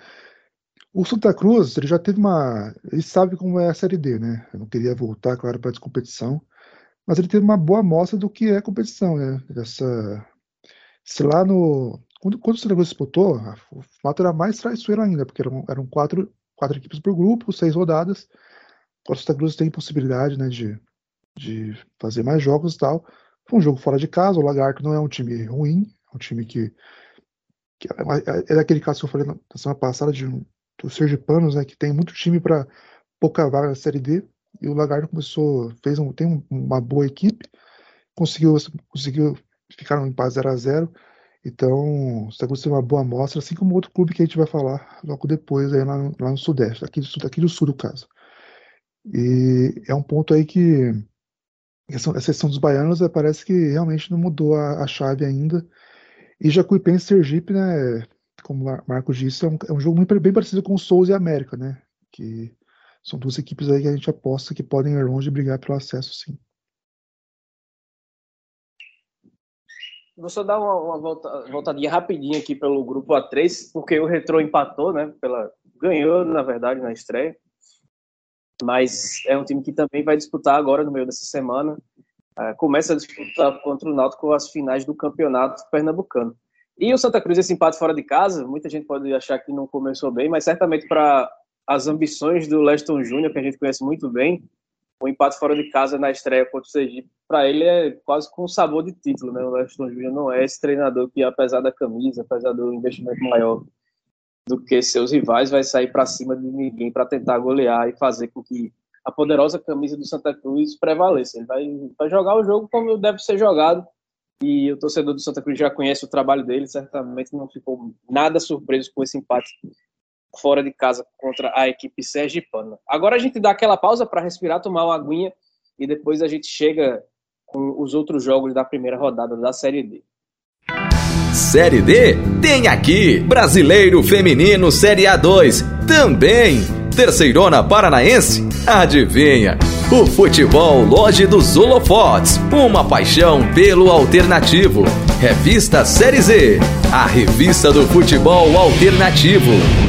O Santa Cruz, ele já teve uma. Ele sabe como é a Série D, né? Eu não queria voltar, claro, para a competição, mas ele teve uma boa amostra do que é competição, né? Essa. Se lá no. Quando, quando o Santa Cruz disputou, o fato era mais traiçoeiro ainda, porque eram, eram quatro, quatro equipes por grupo, seis rodadas. O Santa Cruz tem possibilidade, né, de, de fazer mais jogos e tal. Foi um jogo fora de casa, o Lagarto não é um time ruim, é um time que. que é, é, é aquele caso que eu falei na semana passada de do Sergipanos, né, que tem muito time para pouca vaga na Série D, e o Lagarto começou, fez um, tem um, uma boa equipe, conseguiu, conseguiu ficar no empate 0 a 0 então está acontecendo uma boa amostra, assim como outro clube que a gente vai falar logo depois aí lá lá no Sudeste, aqui do, aqui do Sul do caso. E é um ponto aí que essa, questão dos baianos parece que realmente não mudou a, a chave ainda, e Jacuipense e Sergipe, né, como o Marcos disse, é um, é um jogo muito, bem parecido com o Souza e América, né? Que são duas equipes aí que a gente aposta que podem ir longe e brigar pelo acesso, sim. Vou só dar uma, uma volta, voltadinha rapidinho aqui pelo grupo A3, porque o Retro empatou, né? Pela, ganhou, na verdade, na estreia. Mas é um time que também vai disputar agora, no meio dessa semana. Uh, começa a disputar contra o Náutico as finais do campeonato pernambucano. E o Santa Cruz, esse empate fora de casa, muita gente pode achar que não começou bem, mas certamente para as ambições do Leston Júnior, que a gente conhece muito bem, o empate fora de casa na estreia contra o Sergipe, para ele é quase com sabor de título, né? O Leston Júnior não é esse treinador que, apesar da camisa, apesar do investimento maior do que seus rivais, vai sair para cima de ninguém para tentar golear e fazer com que a poderosa camisa do Santa Cruz prevaleça. Ele vai, vai jogar o jogo como deve ser jogado, e o torcedor do Santa Cruz já conhece o trabalho dele, certamente não ficou nada surpreso com esse empate fora de casa contra a equipe sergipana. Agora a gente dá aquela pausa para respirar, tomar uma aguinha e depois a gente chega com os outros jogos da primeira rodada da Série D. Série D tem aqui Brasileiro Feminino Série A2 também. Terceirona Paranaense? Adivinha? O futebol Loja dos Holofotes, uma paixão pelo alternativo. Revista Série Z, a revista do futebol alternativo.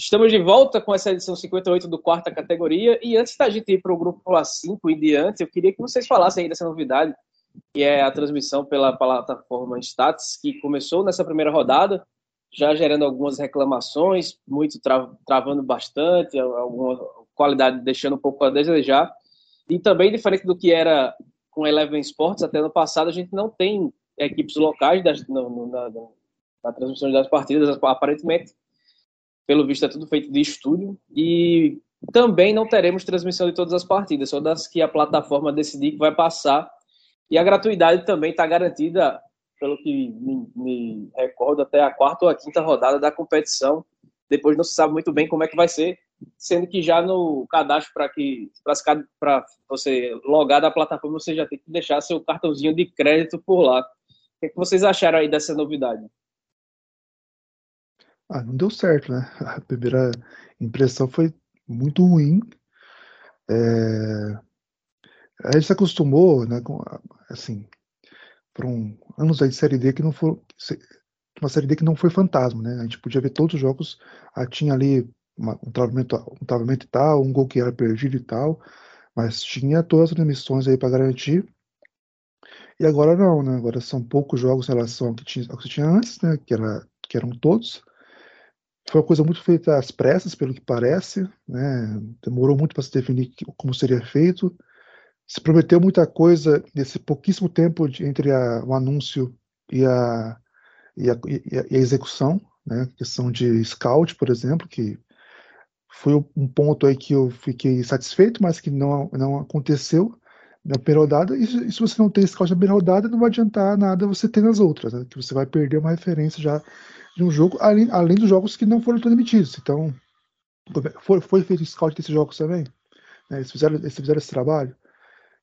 Estamos de volta com essa edição 58 do quarta categoria. E antes da gente ir para o grupo A5 e diante, eu queria que vocês falassem aí dessa novidade, que é a transmissão pela plataforma Stats, que começou nessa primeira rodada, já gerando algumas reclamações, muito tra travando bastante, alguma qualidade deixando um pouco a desejar. E também, diferente do que era com Eleven Sports, até no passado, a gente não tem equipes locais das, no, na, na transmissão das partidas, aparentemente pelo visto é tudo feito de estúdio e também não teremos transmissão de todas as partidas, só das que a plataforma decidir que vai passar. E a gratuidade também está garantida, pelo que me, me, recordo, até a quarta ou a quinta rodada da competição. Depois não se sabe muito bem como é que vai ser, sendo que já no cadastro para que para você logar da plataforma você já tem que deixar seu cartãozinho de crédito por lá. O que, é que vocês acharam aí dessa novidade? Ah, não deu certo, né? A primeira impressão foi muito ruim. É... A gente se acostumou, né, com, assim, foram anos aí de Série D que não foram, uma Série D que não foi fantasma, né? A gente podia ver todos os jogos, ah, tinha ali uma, um, travamento, um travamento e tal, um gol que era perdido e tal, mas tinha todas as transmissões aí para garantir. E agora não, né? Agora são poucos jogos em relação ao que tinha, ao que tinha antes, né? Que, era, que eram todos. Foi uma coisa muito feita às pressas, pelo que parece, né? Demorou muito para se definir como seria feito. Se prometeu muita coisa nesse pouquíssimo tempo de, entre a, o anúncio e a, e a, e a, execução, né? Questão de scout, por exemplo, que foi um ponto aí que eu fiquei satisfeito, mas que não, não aconteceu na primeira rodada. E, e se você não tem scout na primeira rodada, não vai adiantar nada você ter nas outras, né? Que você vai perder uma referência já de um jogo, além, além dos jogos que não foram transmitidos. Então, foi, foi feito scout desses jogos também? Né? Eles, fizeram, eles fizeram esse trabalho?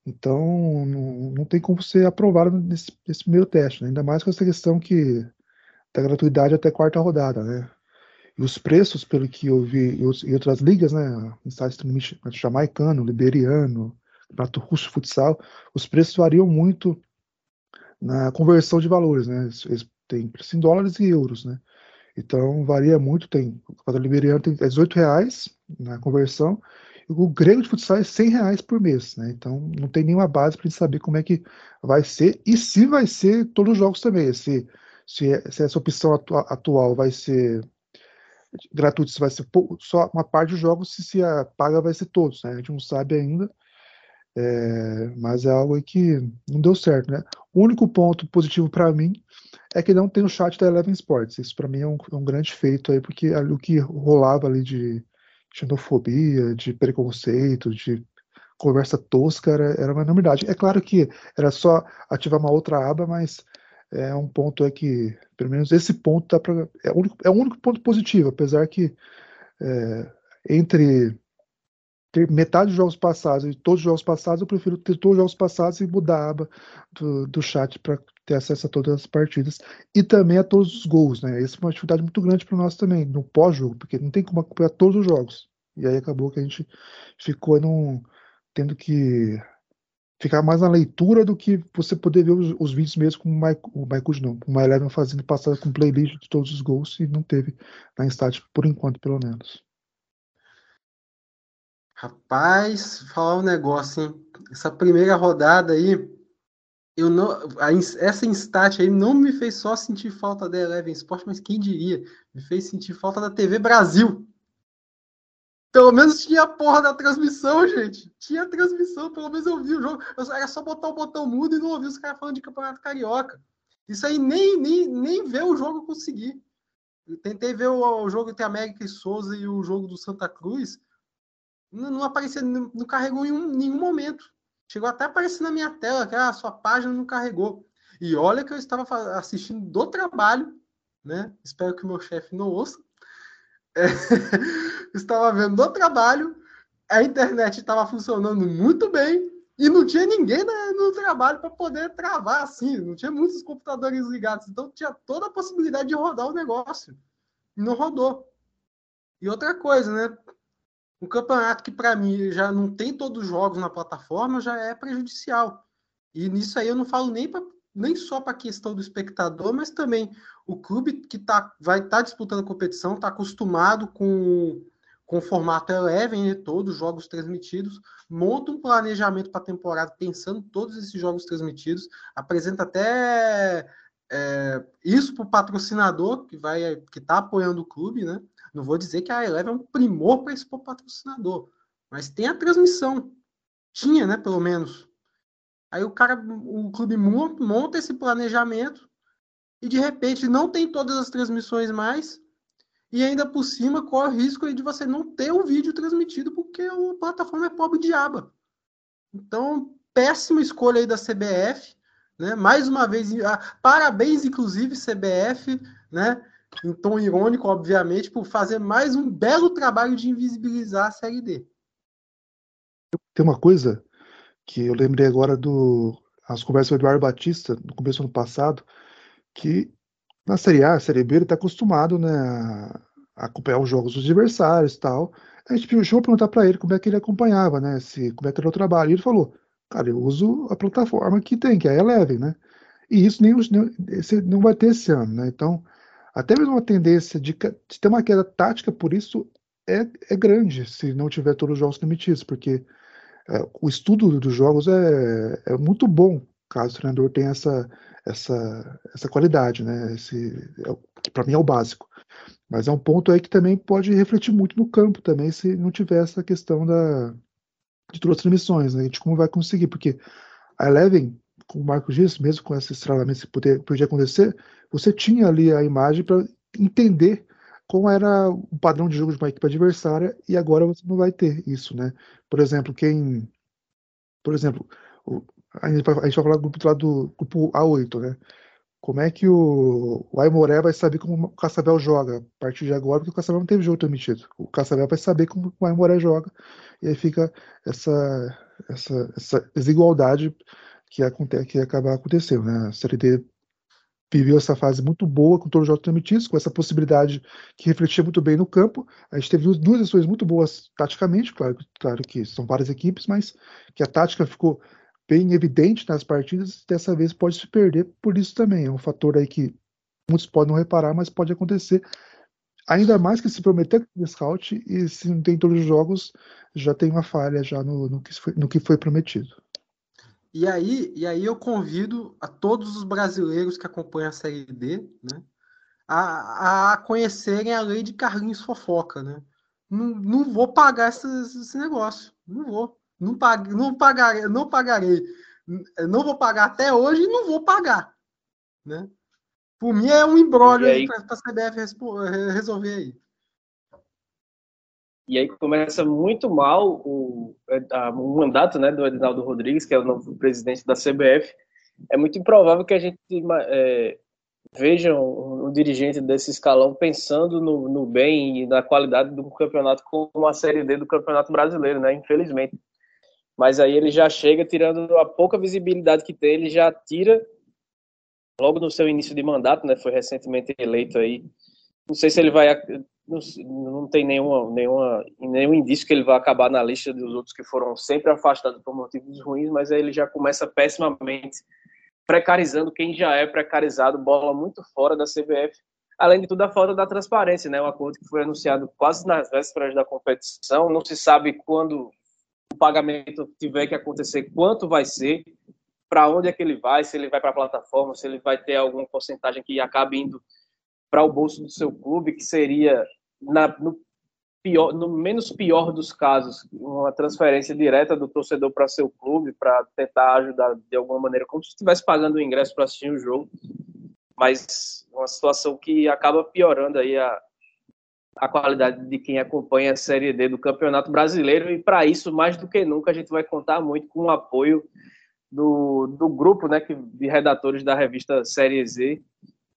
Então, não, não tem como ser aprovado nesse, nesse primeiro teste, né? ainda mais com essa questão que da gratuidade até quarta rodada, né? E os preços, pelo que eu vi em outras ligas, né? Em sites jamaicano, liberiano, prato russo, futsal, os preços variam muito na conversão de valores, né? Eles têm preço em dólares e euros, né? Então varia muito, tem o quadro liberiano tem 18 reais na conversão, e o grego de futsal é 100 reais por mês, né? Então não tem nenhuma base para gente saber como é que vai ser e se vai ser todos os jogos também, se se, se essa opção atu atual vai ser gratuita, se vai ser só uma parte dos jogos, se, se a paga vai ser todos, né? A gente não sabe ainda, é, mas é algo que não deu certo, né? O único ponto positivo para mim é que não tem o chat da Eleven Sports. Isso para mim é um, é um, grande feito aí, porque ali, o que rolava ali de xenofobia, de preconceito, de conversa tosca era, era uma enormidade. É claro que era só ativar uma outra aba, mas é um ponto é que, pelo menos esse ponto tá pra, é, o único, é o único ponto positivo, apesar que é, entre ter metade dos jogos passados e todos os jogos passados, eu prefiro ter todos os jogos passados e mudar a aba do, do chat para ter acesso a todas as partidas e também a todos os gols, né? Essa é uma dificuldade muito grande para nós também, no pós-jogo, porque não tem como acompanhar todos os jogos. E aí acabou que a gente ficou num, tendo que ficar mais na leitura do que você poder ver os, os vídeos mesmo com o Mike, o Mike não, o Eleven fazendo passada com playlist de todos os gols e não teve na Instat por enquanto, pelo menos. Rapaz, falar um negócio, hein? Essa primeira rodada aí, eu não, a, essa Instat aí não me fez só sentir falta da Eleven Sport, mas quem diria, me fez sentir falta da TV Brasil. Pelo menos tinha a porra da transmissão, gente. Tinha transmissão, pelo menos eu vi o jogo. Era só botar o botão mudo e não ouvir os caras falando de Campeonato Carioca. Isso aí nem, nem, nem ver o jogo eu consegui. Eu tentei ver o, o jogo entre América e Souza e o jogo do Santa Cruz. Não, não apareceu, não, não carregou em um, nenhum momento. Chegou até a aparecer na minha tela que a sua página não carregou. E olha que eu estava assistindo do trabalho, né? Espero que o meu chefe não ouça. É, estava vendo no trabalho, a internet estava funcionando muito bem e não tinha ninguém no trabalho para poder travar assim, não tinha muitos computadores ligados, então tinha toda a possibilidade de rodar o negócio. E não rodou. E outra coisa, né? Um campeonato que para mim já não tem todos os jogos na plataforma já é prejudicial. E nisso aí eu não falo nem pra, nem só para a questão do espectador, mas também o clube que tá, vai estar tá disputando a competição está acostumado com, com o formato Eleven, né, todos os jogos transmitidos, monta um planejamento para a temporada pensando todos esses jogos transmitidos, apresenta até é, isso para o patrocinador que vai que está apoiando o clube, né? Não vou dizer que a Eleven é um primor para esse patrocinador, mas tem a transmissão. Tinha, né, pelo menos. Aí o cara, o clube monta esse planejamento e de repente não tem todas as transmissões mais e ainda por cima corre o risco de você não ter o vídeo transmitido porque a plataforma é pobre de aba. Então, péssima escolha aí da CBF, né? Mais uma vez, parabéns inclusive CBF, né? Em tom irônico, obviamente, por fazer mais um belo trabalho de invisibilizar a Série D. Tem uma coisa que eu lembrei agora do as conversas do Eduardo Batista no começo do ano passado, que na Série A, Série B, ele está acostumado né, a acompanhar os jogos dos adversários e tal. A gente chegou a perguntar para ele como é que ele acompanhava, né? Se, como é que era o trabalho. E ele falou, cara, eu uso a plataforma que tem, que é a Eleven, né? E isso nem, nem não vai ter esse ano, né? Então, até mesmo uma tendência de, de ter uma queda tática por isso é, é grande, se não tiver todos os jogos permitidos, porque é, o estudo dos jogos é, é muito bom caso o treinador tenha essa, essa, essa qualidade, né? Esse, é, para mim é o básico. Mas é um ponto aí que também pode refletir muito no campo também, se não tiver essa questão da, de todas as transmissões, né? De como vai conseguir, porque a Eleven, como o Marco disse, mesmo com esse estralamento que poder, podia acontecer, você tinha ali a imagem para entender como era o padrão de jogo de uma equipe adversária e agora você não vai ter isso, né? Por exemplo, quem, por exemplo, a, gente vai, a gente vai falar do grupo, do grupo A8, né? Como é que o, o Aimoré vai saber como o Cascavel joga a partir de agora, porque o Cascavel não teve jogo transmitido. O Cascavel vai saber como o Aimoré joga e aí fica essa, essa, essa desigualdade que, acontece, que acaba acontecendo, né? A Série D viveu essa fase muito boa com todos os jogos transmitidos, com essa possibilidade que refletia muito bem no campo. A gente teve duas, ações muito boas taticamente, claro, claro que são várias equipes, mas que a tática ficou bem evidente nas partidas, dessa vez pode se perder por isso também. É um fator aí que muitos podem não reparar, mas pode acontecer. Ainda mais que se prometer com o scout e se não tem todos os jogos, já tem uma falha já no, no, que, foi, no que foi prometido. E aí, e aí eu convido a todos os brasileiros que acompanham a Série D, né, a, a conhecerem a lei de Carlinhos Fofoca, né? Não, não vou pagar esse, esse negócio, não vou, não, pag, não pagarei, não pagarei, não vou pagar até hoje e não vou pagar, né? Por mim é um embrólio para a CBF resolver aí. E aí começa muito mal o, o mandato né, do Edinaldo Rodrigues, que é o novo presidente da CBF. É muito improvável que a gente é, veja um, um, dirigente desse escalão pensando no, no, bem e na qualidade do campeonato como a Série D do Campeonato Brasileiro, né? Infelizmente. Mas aí ele já chega tirando a pouca visibilidade que tem, ele já tira logo no seu início de mandato, né? Foi recentemente eleito aí. Não sei se ele vai não, não tem nenhuma, nenhuma, nenhum indício que ele vai acabar na lista dos outros que foram sempre afastados por motivos ruins, mas aí ele já começa pessimamente, precarizando quem já é precarizado, bola muito fora da CBF. Além de tudo, a falta da transparência, né? Um acordo que foi anunciado quase nas vésperas da competição, não se sabe quando o pagamento tiver que acontecer, quanto vai ser, para onde é que ele vai, se ele vai para a plataforma, se ele vai ter alguma porcentagem que acabe indo para o bolso do seu clube, que seria na, no, pior, no menos pior dos casos, uma transferência direta do torcedor para seu clube, para tentar ajudar de alguma maneira, como se estivesse pagando o ingresso para assistir o jogo. Mas uma situação que acaba piorando aí a, a qualidade de quem acompanha a Série D do Campeonato Brasileiro. E para isso, mais do que nunca, a gente vai contar muito com o apoio do, do grupo né, de redatores da revista Série Z,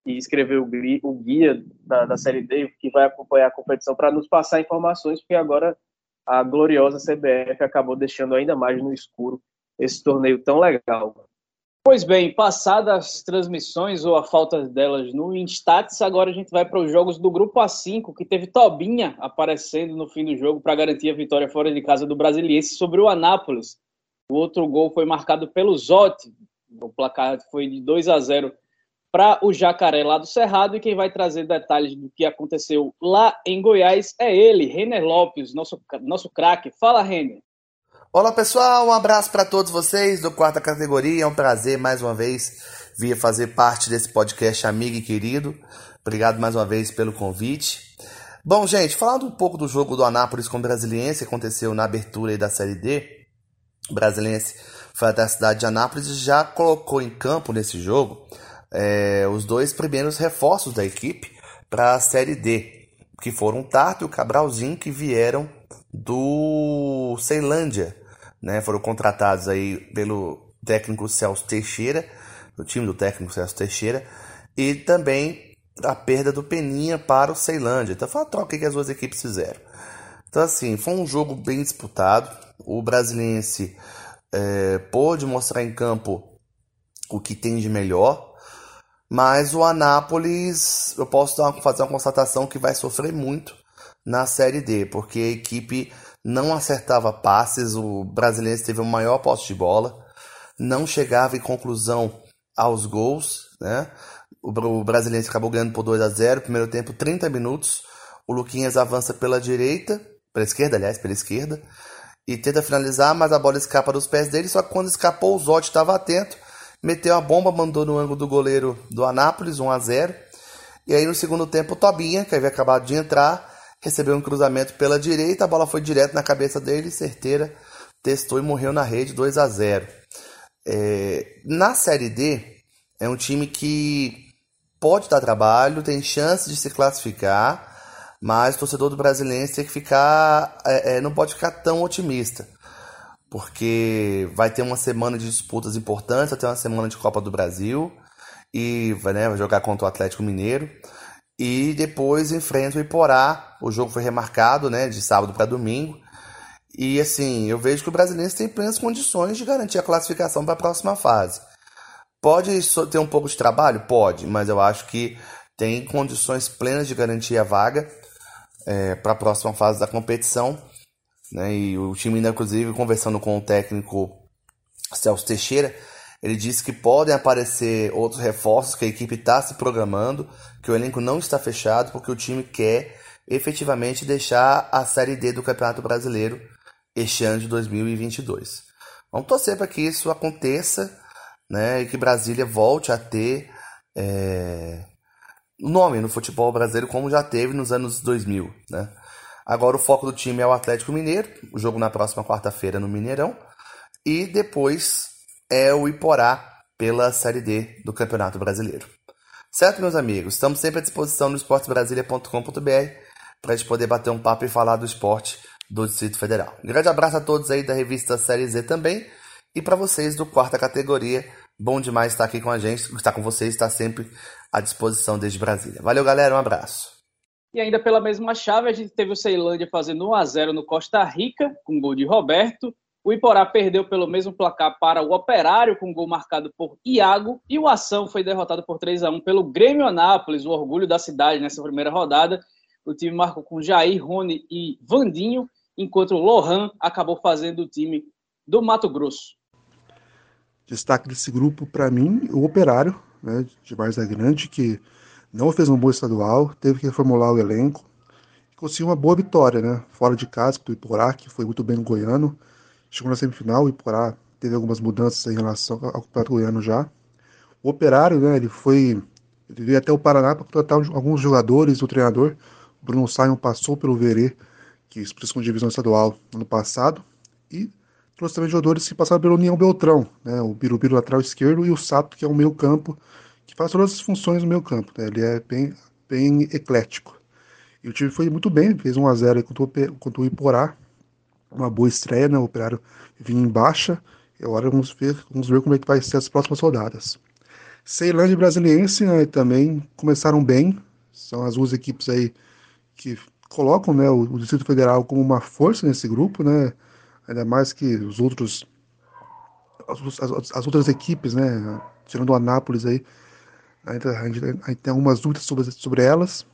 que escreveu o guia da, da Série D, que vai acompanhar a competição, para nos passar informações, porque agora a gloriosa CBF acabou deixando ainda mais no escuro esse torneio tão legal. Pois bem, passadas as transmissões ou a falta delas no Instats, agora a gente vai para os jogos do Grupo A5, que teve Tobinha aparecendo no fim do jogo para garantir a vitória fora de casa do Brasiliense sobre o Anápolis. O outro gol foi marcado pelo Zotti, o placar foi de 2 a 0 para o Jacaré lá do Cerrado. E quem vai trazer detalhes do que aconteceu lá em Goiás é ele, Renner Lopes, nosso, nosso craque. Fala, Renner. Olá, pessoal. Um abraço para todos vocês do quarta categoria. É um prazer mais uma vez vir fazer parte desse podcast amigo e querido. Obrigado mais uma vez pelo convite. Bom, gente, falando um pouco do jogo do Anápolis com o Brasiliense, aconteceu na abertura da Série D, o Brasiliense foi até a cidade de Anápolis e já colocou em campo nesse jogo é, os dois primeiros reforços da equipe para a Série D, que foram o Tarto e o Cabralzinho, que vieram do Ceilândia. Né? Foram contratados aí pelo técnico Celso Teixeira, do time do técnico Celso Teixeira, e também a perda do Peninha para o Ceilândia. Então foi uma troca que as duas equipes fizeram. Então, assim, foi um jogo bem disputado. O Brasiliense é, pôde mostrar em campo o que tem de melhor, Mas o Anápolis, eu posso fazer uma constatação que vai sofrer muito na Série D, porque a equipe não acertava passes, o brasileiro teve o maior posse de bola, não chegava em conclusão aos gols, né? O brasileiro acabou ganhando por 2 a 0 primeiro tempo 30 minutos. O Luquinhas avança pela direita, pela esquerda, aliás, pela esquerda, e tenta finalizar, mas a bola escapa dos pés dele. Só que quando escapou, o Zotti estava atento, meteu a bomba, mandou no ângulo do goleiro do Anápolis, 1 a 0 E aí no segundo tempo, o Tobinha, que havia acabado de entrar, recebeu um cruzamento pela direita, a bola foi direto na cabeça dele, certeira, testou e morreu na rede, 2 a 0 é, Na Série D, é um time que pode dar trabalho, tem chance de se classificar, mas o torcedor do brasileiro tem que ficar, é, é, não pode ficar tão otimista, porque vai ter uma semana de disputas importantes, vai ter uma semana de Copa do Brasil e né, vai jogar contra o Atlético Mineiro e depois enfrenta o Iporá. O jogo foi remarcado, né, de sábado para domingo. E assim, eu vejo que o brasileiro tem plenas condições de garantir a classificação para a próxima fase. Pode ter um pouco de trabalho? Pode, mas eu acho que tem condições plenas de garantir a vaga é, para a próxima fase da competição. Né? E o time, ainda, inclusive, conversando com o técnico Celso Teixeira, ele disse que podem aparecer outros reforços, que a equipe está se programando, que o elenco não está fechado, porque o time quer efetivamente deixar a Série D do Campeonato Brasileiro este ano de 2022. Vamos torcer para que isso aconteça né, e que Brasília volte a ter é, nome no futebol brasileiro como já teve nos anos 2000. Né? Agora o foco do time é o Atlético Mineiro, o jogo na próxima quarta-feira no Mineirão, e depois é o Iporá pela Série D do Campeonato Brasileiro. Certo, meus amigos? Estamos sempre à disposição no esportebrasilia.com.br para a gente poder bater um papo e falar do esporte do Distrito Federal. Um grande abraço a todos aí da revista Série Z também e para vocês do quarta categoria. Bom demais estar aqui com a gente, estar com vocês, estar sempre à disposição desde Brasília. Valeu, galera, um abraço. E ainda pela mesma chave, a gente teve o Ceilândia fazendo 1 a 0 no Costa Rica, com gol de Roberto. O Iporá perdeu pelo mesmo placar para o Operário, com gol marcado por Iago. E o Ação foi derrotado por 3 a 1 pelo Grêmio Anápolis, o orgulho da cidade nessa primeira rodada. O time marcou com Jair, Rony e Vandinho, enquanto o Lohan acabou fazendo o time do Mato Grosso. Destaque desse grupo, para mim, o Operário, né, de Várzea Grande, que não fez um bom estadual, teve que reformular o elenco, conseguiu uma boa vitória, né, fora de casa, do Iporá, que foi muito bem no Goiano. Chegou na semifinal, o Iporá teve algumas mudanças em relação ao Campeonato Goiano já. O Operário, né, ele foi. Ele veio até o Paraná para contratar alguns jogadores, o treinador. O Bruno Simon passou pelo Verê, que expressou divisão estadual ano passado, e trouxe também jogadores que passaram pelo União Beltrão, né? o Birubiru lateral esquerdo e o Sato, que é o meio campo, que faz todas as funções no meio campo. Né? Ele é bem, bem eclético. E o time foi muito bem, fez 1 a 0 contra o, Iporá, uma boa estreia, né? o Operário vinha em baixa, e agora vamos ver, vamos ver como é que vai ser as próximas rodadas. Ceilândia e Brasiliense né, também começaram bem, são as duas equipes aí que colocam né, o, Distrito Federal como uma força nesse grupo, né? ainda mais que os outros as, as, as outras equipes, né, tirando o Anápolis aí, a, gente, a gente tem algumas dúvidas sobre, sobre elas.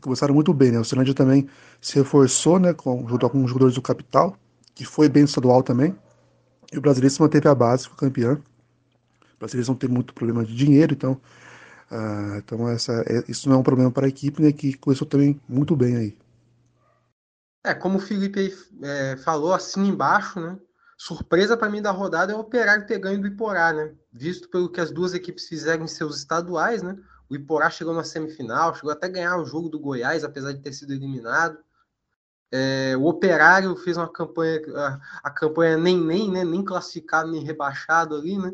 Começaram muito bem, né? O Ceilândia também se reforçou, né, com, junto com jogadores do Capital, que foi bem estadual também. E o Brasileiro se manteve a base, foi campeão. O Brasileiro não tem muito problema de dinheiro, então, uh, então essa, é, isso não é um problema para a equipe, né, que começou também muito bem aí. É, como o Felipe é, falou, assim embaixo, né? Surpresa para mim da rodada é o Operário ter ganho do Iporá, né? Visto pelo que as duas equipes fizeram em seus estaduais, né? O Iporá chegou na semifinal, chegou até a ganhar o jogo do Goiás, apesar de ter sido eliminado. É, o Operário fez uma campanha, a, a, campanha nem nem, né? Nem classificado nem rebaixado ali, né?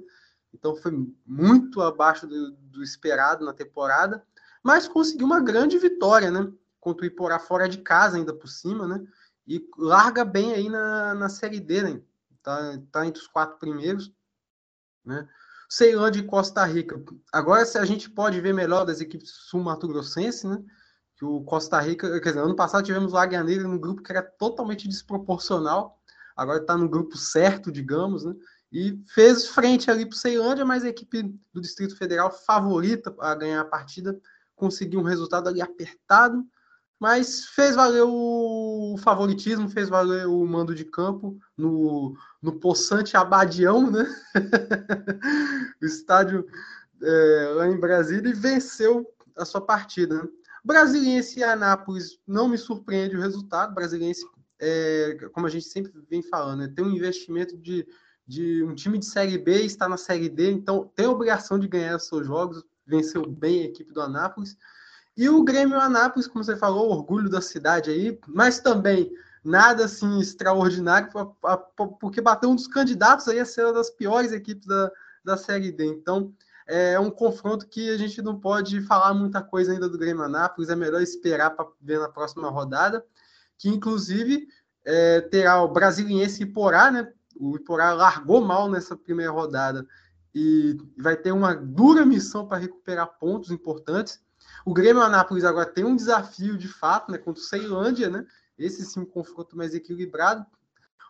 Então foi muito abaixo do, do esperado na temporada, mas conseguiu uma grande vitória, né? contra o Iporá fora de casa ainda por cima, né? E larga bem aí na, na Série D, né? Tá, tá entre os quatro primeiros, né? Ceilândia e Costa Rica. Agora se a gente pode ver melhor das equipes sul-mato-grossense, né? Que o Costa Rica, quer dizer, ano passado tivemos o Águia Negra no grupo que era totalmente desproporcional. Agora está no grupo certo, digamos, né? e fez frente ali para o Ceilândia, mas a equipe do Distrito Federal favorita a ganhar a partida, conseguiu um resultado ali apertado, mas fez valer o favoritismo, fez valer o mando de campo no, no possante Abadião, né? o estádio é, lá em Brasília, e venceu a sua partida. Brasiliense e Anápolis não me surpreende o resultado. Brasiliense, é, como a gente sempre vem falando, né? tem um investimento de, de um time de Série B, está na Série D, então tem a obrigação de ganhar os seus jogos, venceu bem a equipe do Anápolis. E o Grêmio Anápolis, como você falou, orgulho da cidade aí, mas também nada assim extraordinário, porque bateu um dos candidatos aí a ser uma das piores equipes da, da Série D. Então, é um confronto que a gente não pode falar muita coisa ainda do Grêmio Anápolis, é melhor esperar para ver na próxima rodada, que inclusive é, terá o Brasiliense Iporá, né? O Iporá largou mal nessa primeira rodada e vai ter uma dura missão para recuperar pontos importantes. O Grêmio Anápolis agora tem um desafio de fato, né, contra o Ceilândia, né? Esse sim um confronto mais equilibrado.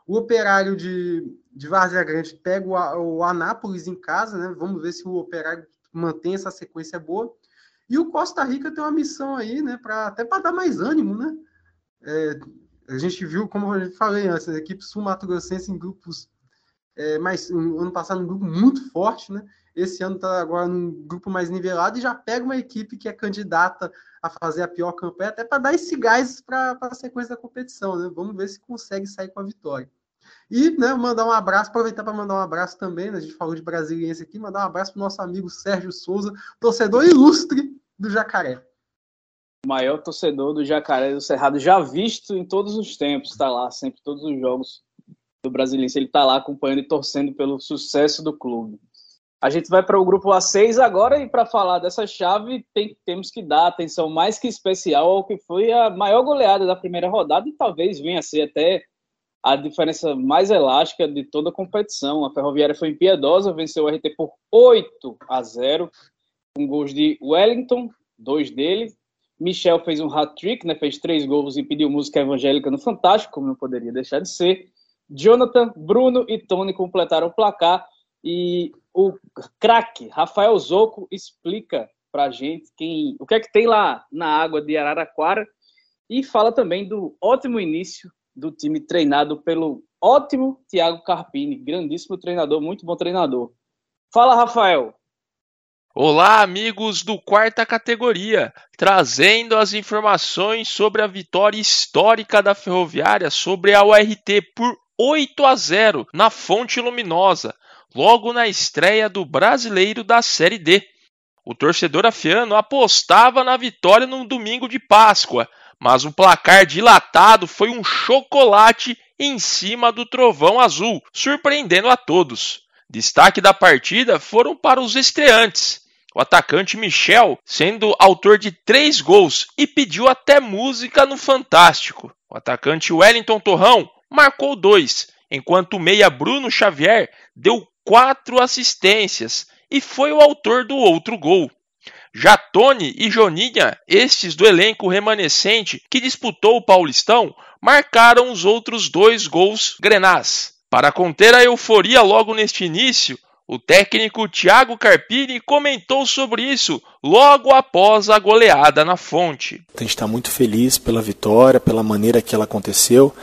O Operário de, de Várzea Grande pega o, o Anápolis em casa, né? Vamos ver se o Operário mantém essa sequência boa. E o Costa Rica tem uma missão aí, né? Pra, até para dar mais ânimo, né? É, a gente viu, como eu falei antes, a equipe sul-mato-grossense em grupos é, mais ano passado um grupo muito forte, né? Esse ano está agora num grupo mais nivelado e já pega uma equipe que é candidata a fazer a pior campanha, até para dar esse gás para a sequência da competição. Né? Vamos ver se consegue sair com a vitória. E né, mandar um abraço, aproveitar para mandar um abraço também, né? a gente falou de brasiliense aqui, mandar um abraço para o nosso amigo Sérgio Souza, torcedor ilustre do Jacaré. O maior torcedor do Jacaré do Cerrado, já visto em todos os tempos, está lá, sempre, todos os jogos do Brasiliense, ele está lá acompanhando e torcendo pelo sucesso do clube. A gente vai para o grupo A6 agora e para falar dessa chave tem, temos que dar atenção mais que especial ao que foi a maior goleada da primeira rodada e talvez venha a ser até a diferença mais elástica de toda a competição. A Ferroviária foi impiedosa, venceu o RT por 8 a 0, com gols de Wellington, dois dele. Michel fez um hat-trick, né, fez três gols e pediu música evangélica no Fantástico, como não poderia deixar de ser. Jonathan, Bruno e Tony completaram o placar e o craque Rafael Zoco explica para gente quem, o que é que tem lá na água de Araraquara e fala também do ótimo início do time treinado pelo ótimo Thiago Carpini, grandíssimo treinador, muito bom treinador. Fala, Rafael. Olá, amigos do quarta categoria, trazendo as informações sobre a vitória histórica da Ferroviária sobre a URT por 8 a 0 na Fonte Luminosa logo na estreia do Brasileiro da Série D. O torcedor afiano apostava na vitória no domingo de Páscoa, mas o placar dilatado foi um chocolate em cima do trovão azul, surpreendendo a todos. Destaque da partida foram para os estreantes. O atacante Michel, sendo autor de três gols e pediu até música no Fantástico. O atacante Wellington Torrão marcou dois, enquanto o meia Bruno Xavier deu quatro assistências e foi o autor do outro gol. Já Tony e Joninha, estes do elenco remanescente que disputou o Paulistão, marcaram os outros dois gols grenás. Para conter a euforia logo neste início, o técnico Thiago Carpini comentou sobre isso logo após a goleada na fonte. A gente está muito feliz pela vitória, pela maneira que ela aconteceu.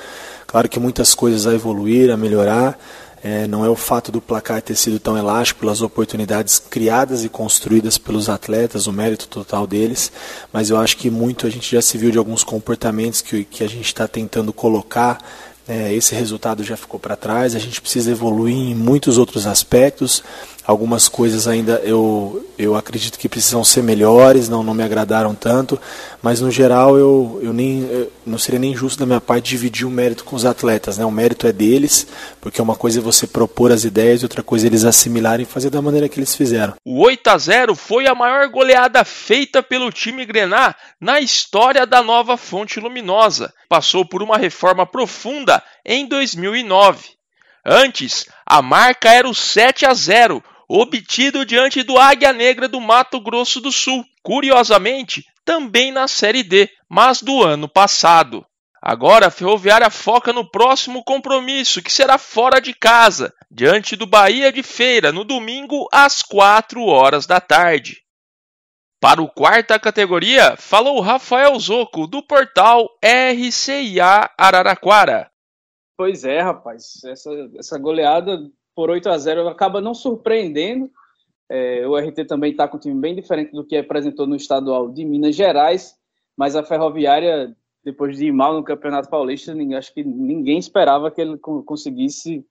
Claro que muitas coisas a evoluir, a melhorar, é, não é o fato do placar ter sido tão elástico pelas oportunidades criadas e construídas pelos atletas, o mérito total deles, mas eu acho que muito a gente já se viu de alguns comportamentos que, que a gente está tentando colocar é, esse resultado já ficou para trás, a gente precisa evoluir em muitos outros aspectos. Algumas coisas ainda eu, eu acredito que precisam ser melhores, não, não me agradaram tanto, mas no geral eu, eu nem eu, não seria nem justo da minha parte dividir o mérito com os atletas. Né? O mérito é deles, porque uma coisa é você propor as ideias e outra coisa é eles assimilarem e fazer da maneira que eles fizeram. O 8 a 0 foi a maior goleada feita pelo time Grená na história da nova Fonte Luminosa. Passou por uma reforma profunda em 2009. Antes, a marca era o 7 a 0 obtido diante do Águia Negra do Mato Grosso do Sul, curiosamente, também na Série D, mas do ano passado. Agora a Ferroviária foca no próximo compromisso, que será fora de casa, diante do Bahia de Feira, no domingo às 4 horas da tarde. Para o quarta categoria, falou Rafael Zoco, do portal RCIA Araraquara. Pois é, rapaz. Essa, essa goleada por 8 a 0 acaba não surpreendendo. É, o RT também está com um time bem diferente do que apresentou no estadual de Minas Gerais, mas a Ferroviária, depois de ir mal no Campeonato Paulista, acho que ninguém esperava que ele conseguisse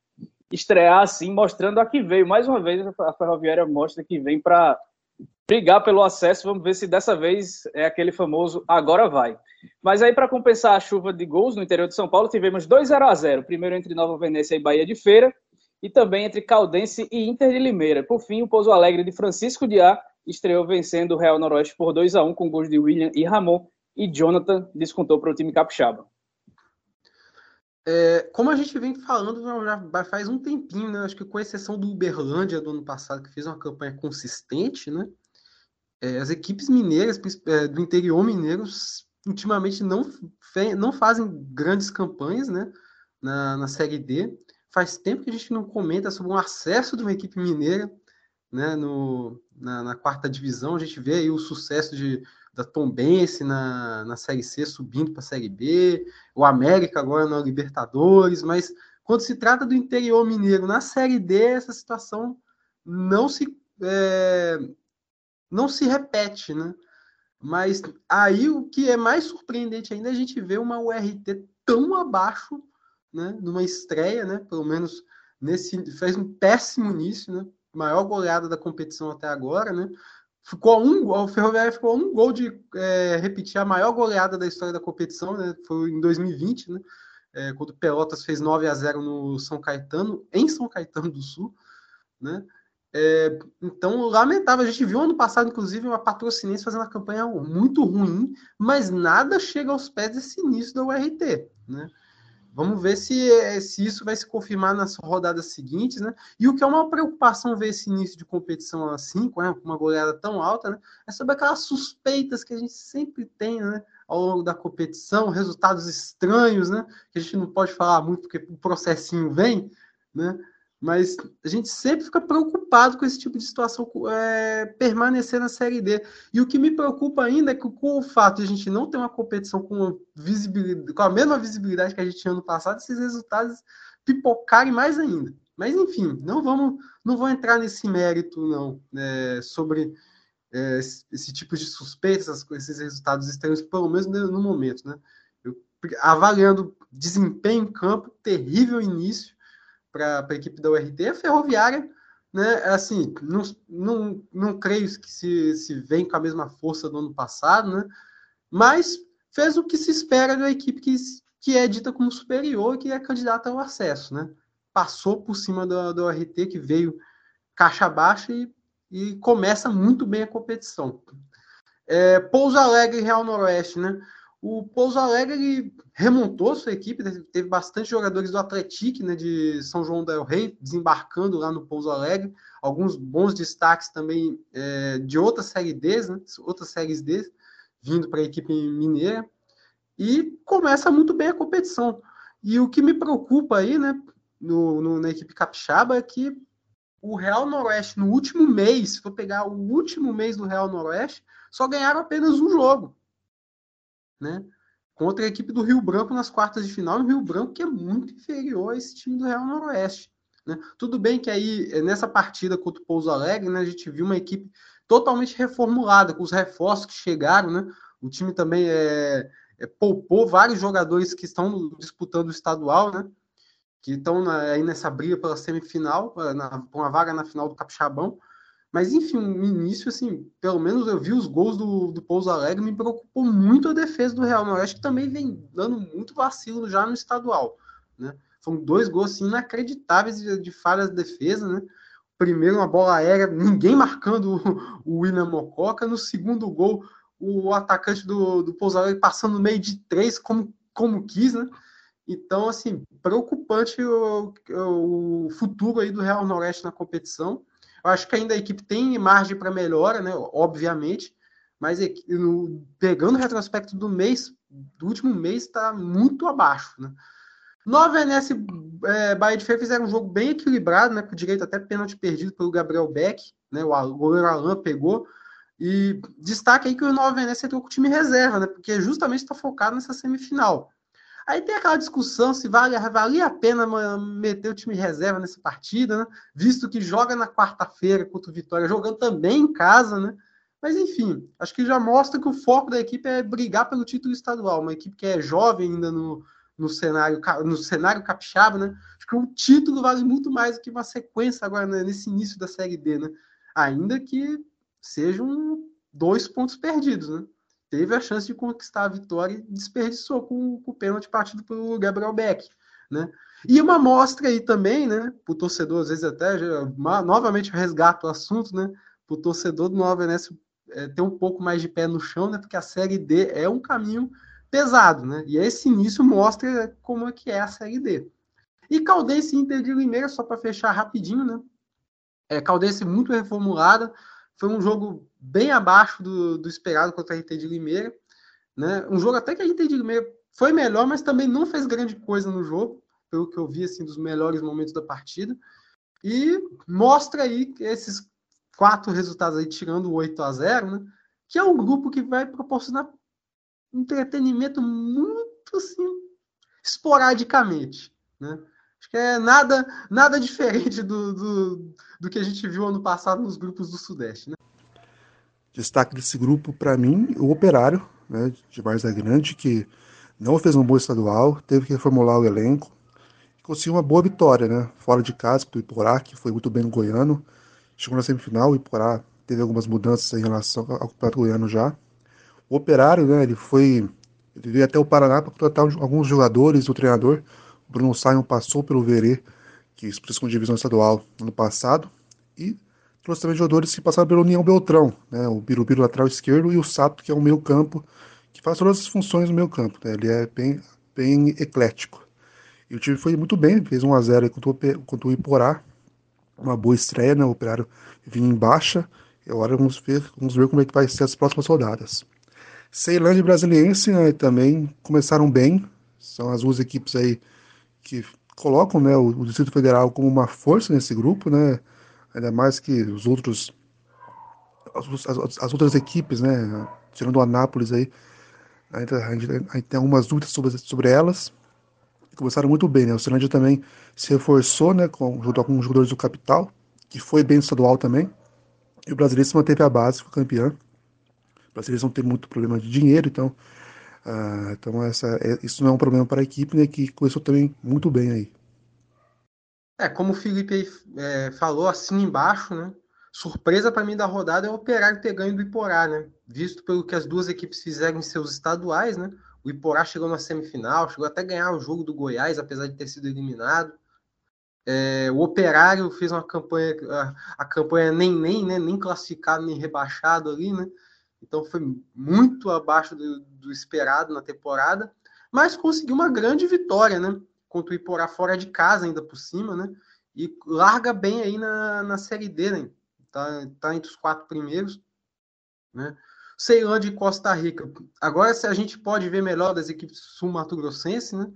estrear assim, mostrando a que veio. Mais uma vez, a Ferroviária mostra que vem para brigar pelo acesso. Vamos ver se dessa vez é aquele famoso agora vai. Mas aí, para compensar a chuva de gols no interior de São Paulo, tivemos 2 0 a 0 Primeiro entre Nova Venécia e Bahia de Feira, e também entre Caldense e Inter de Limeira. Por fim, o Pouso Alegre de Francisco de A estreou vencendo o Real Noroeste por 2 a 1 com gols de William e Ramon, e Jonathan descontou para o time capixaba. É, como a gente vem falando já faz um tempinho, né? Acho que com exceção do Uberlândia do ano passado, que fez uma campanha consistente, né? É, as equipes mineiras é, do interior mineiro ultimamente não, não fazem grandes campanhas, né? Na, na Série D. Faz tempo que a gente não comenta sobre um acesso de uma equipe mineira, né? No, na, na quarta divisão, a gente vê aí o sucesso de da Tombense na, na Série C subindo para a Série B, o América agora na Libertadores, mas quando se trata do interior mineiro na Série D, essa situação não se é, não se repete, né? Mas aí o que é mais surpreendente ainda é a gente ver uma URT tão abaixo, né? Numa estreia, né? Pelo menos nesse fez um péssimo início, né? Maior goleada da competição até agora, né? ficou um o Ferroviária ficou um gol de é, repetir a maior goleada da história da competição, né? Foi em 2020, né? É, quando o Pelotas fez 9 a 0 no São Caetano, em São Caetano do Sul, né? É, então, lamentável. A gente viu ano passado, inclusive, uma patrocinense fazendo uma campanha muito ruim, mas nada chega aos pés desse início da URT, né? Vamos ver se, eh, se isso vai se confirmar nas rodadas seguintes, né? E o que é uma preocupação ver esse início de competição assim, com uma goleada tão alta, né? É sobre aquelas suspeitas que a gente sempre tem, né? Ao longo da competição, resultados estranhos, né? Que a gente não pode falar muito porque o processinho vem, né? Mas a gente sempre fica preocupado com esse tipo de situação é, permanecer na Série D. E o que me preocupa ainda é que com o fato de a gente não ter uma competição com, visibilidade, com a mesma visibilidade que a gente tinha ano passado, esses resultados pipocarem mais ainda. Mas enfim, não vamos, não vou entrar nesse mérito não é, sobre é, esse tipo de suspeitas, esses resultados estranhos, pelo menos no momento, né? Eu, avaliando desempenho em campo, terrível início para a equipe da URT. A Ferroviária, né, assim, não, não, não creio que se, se vem com a mesma força do ano passado, né, mas fez o que se espera da equipe que, que é dita como superior e que é candidata ao acesso, né? Passou por cima do, do RT, que veio caixa baixa e, e começa muito bem a competição. É, Pouso Alegre e Real Noroeste, né? O Pouso Alegre remontou sua equipe, né? teve bastante jogadores do Atlético, né, de São João del Rei, desembarcando lá no Pouso Alegre, alguns bons destaques também é, de outras séries D, né, outras séries D, vindo para a equipe mineira, e começa muito bem a competição. E o que me preocupa aí, né, no, no, na equipe capixaba, é que o Real Noroeste, no último mês, se for pegar o último mês do Real Noroeste, só ganharam apenas um jogo né? Contra a equipe do Rio Branco nas quartas de final, o Rio Branco que é muito inferior a esse time do Real Noroeste. Né? Tudo bem que aí, eh, nessa partida contra o Pouso Alegre, né, a gente viu uma equipe totalmente reformulada, com os reforços que chegaram, né? O time também é, é, poupou vários jogadores que estão disputando o estadual, né? Que estão aí nessa briga pela semifinal, na, com a vaga na final do Capixabão. Mas, enfim, no início, assim, pelo menos eu vi os gols do, do Pouso Alegre, me preocupou muito a defesa do Real Noroeste, que também vem dando muito vacilo já no estadual, né? Foram dois gols assim, inacreditáveis de, de falhas de defesa, né? Primeiro, uma bola aérea, ninguém marcando o, o William Mococa. No segundo gol, o atacante do, do Pouso Alegre passando no meio de três, como, como quis, né? Então, assim, preocupante o, o futuro aí do Real Noroeste na competição. Eu acho que ainda a equipe tem margem para melhora, né? Obviamente, mas pegando o retrospecto do mês, do último mês, está muito abaixo, né? Nova Venécia é, Bahia de Feira fizeram um jogo bem equilibrado, né? Com direito até pênalti perdido pelo Gabriel Beck, né? O goleiro Alain pegou. E destaque aí que o Nova Venécia entrou com o time reserva, né? Porque justamente está focado nessa semifinal. Aí tem aquela discussão se vale, a pena meter o time reserva nessa partida, né? Visto que joga na quarta-feira contra o Vitória, jogando também em casa, né? Mas enfim, acho que já mostra que o foco da equipe é brigar pelo título estadual. Uma equipe que é jovem ainda no, no cenário no cenário capixaba, né? Acho que o título vale muito mais do que uma sequência agora né? nesse início da Série D, né? Ainda que sejam dois pontos perdidos, né? Teve a chance de conquistar a vitória e desperdiçou com, com o pênalti partido pelo Gabriel Beck, né? E uma mostra aí também, né? Para o torcedor, às vezes até, já, novamente resgato o assunto, né? Para o torcedor do Nova Venécia é, ter um pouco mais de pé no chão, né? Porque a Série D é um caminho pesado, né? E esse início mostra como é que é a Série D. E Caldense Inter de Limeira, só para fechar rapidinho, né? É, Caldense muito reformulada, foi um jogo bem abaixo do, do esperado contra a RT de Limeira, né? Um jogo até que a RT de Limeira foi melhor, mas também não fez grande coisa no jogo, pelo que eu vi assim dos melhores momentos da partida. E mostra aí esses quatro resultados aí tirando o 8 a 0, né? Que é um grupo que vai proporcionar entretenimento muito assim, esporadicamente. Né? Acho que é nada, nada diferente do, do, do que a gente viu ano passado nos grupos do Sudeste. Né? Destaque desse grupo, para mim, o Operário, né, de Varza Grande, que não fez um bom estadual, teve que reformular o elenco, conseguiu uma boa vitória, né? Fora de casa, do Iporá, que foi muito bem no Goiano. Chegou na semifinal, o Iporá teve algumas mudanças em relação ao Campeonato Goiano já. O Operário, né, ele foi. Ele veio até o Paraná para contratar alguns jogadores, o treinador. Bruno Simon passou pelo Verê, que disputou com divisão estadual ano passado, e trouxe também jogadores que passaram pelo União Beltrão, né, o Birubiru lateral esquerdo e o Sato, que é o meio campo, que faz todas as funções no meio campo. Né, ele é bem, bem eclético. E o time foi muito bem, fez 1 a 0 contra contra o Iporá, uma boa estreia, né, o Operário vinha em baixa, e agora vamos ver, vamos ver como é que vai ser as próximas rodadas. Ceilândia e Brasiliense né, também começaram bem. São as duas equipes aí que colocam né, o, o, Distrito Federal como uma força nesse grupo, né? Ainda mais que os outros as, as, as outras equipes, né? Tirando o Anápolis aí, ainda, tem algumas dúvidas sobre, sobre elas. Começaram muito bem, né? O Ceilândia também se reforçou, né? Com, junto com os jogadores do Capital, que foi bem estadual também. E o Brasileiro se manteve a base, foi campeão brasileiros não têm muito problema de dinheiro, então, uh, então essa, é, isso não é um problema para a equipe, né, que começou também muito bem aí. É, como o Felipe é, falou, assim embaixo, né, surpresa para mim da rodada é o Operário ter ganho do Iporá, né, visto pelo que as duas equipes fizeram em seus estaduais, né, o Iporá chegou na semifinal, chegou até a ganhar o jogo do Goiás, apesar de ter sido eliminado. É, o Operário fez uma campanha, a, a, campanha nem nem, né, nem classificado nem rebaixado ali, né? Então foi muito abaixo do, do, esperado na temporada, mas conseguiu uma grande vitória, né? Contra o Iporá fora de casa, ainda por cima, né? E larga bem aí na, na Série D, né? Tá, tá entre os quatro primeiros, né? Ceilândia e Costa Rica. Agora, se a gente pode ver melhor das equipes sul-mato-grossense, né?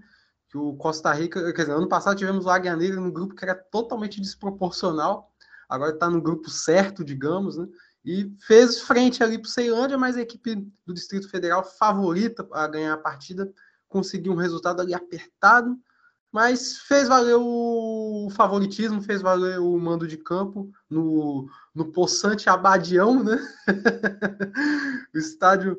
Que o Costa Rica, quer dizer, ano passado tivemos o Águia Negra no grupo que era totalmente desproporcional, agora está no grupo certo, digamos, né? E fez frente ali para o Ceilândia, mas a equipe do Distrito Federal favorita a ganhar a partida, conseguiu um resultado ali apertado, mas fez valer o favoritismo, fez valer o mando de campo no, no possante Abadião, né? o estádio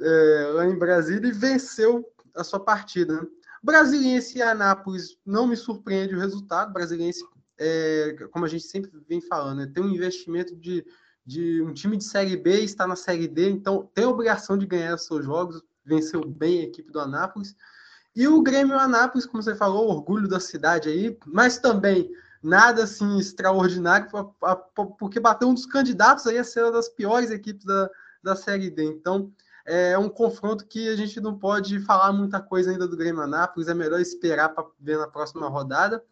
é, lá em Brasília, e venceu a sua partida. Brasiliense e Anápolis não me surpreende o resultado. Brasiliense, é, como a gente sempre vem falando, né? tem um investimento de de um time de Série B está na Série D, então tem a obrigação de ganhar os seus jogos, venceu bem a equipe do Anápolis. E o Grêmio Anápolis, como você falou, orgulho da cidade aí, mas também nada assim extraordinário, porque bateu um dos candidatos aí a ser uma das piores equipes da, da Série D. Então é um confronto que a gente não pode falar muita coisa ainda do Grêmio Anápolis, é melhor esperar para ver na próxima rodada,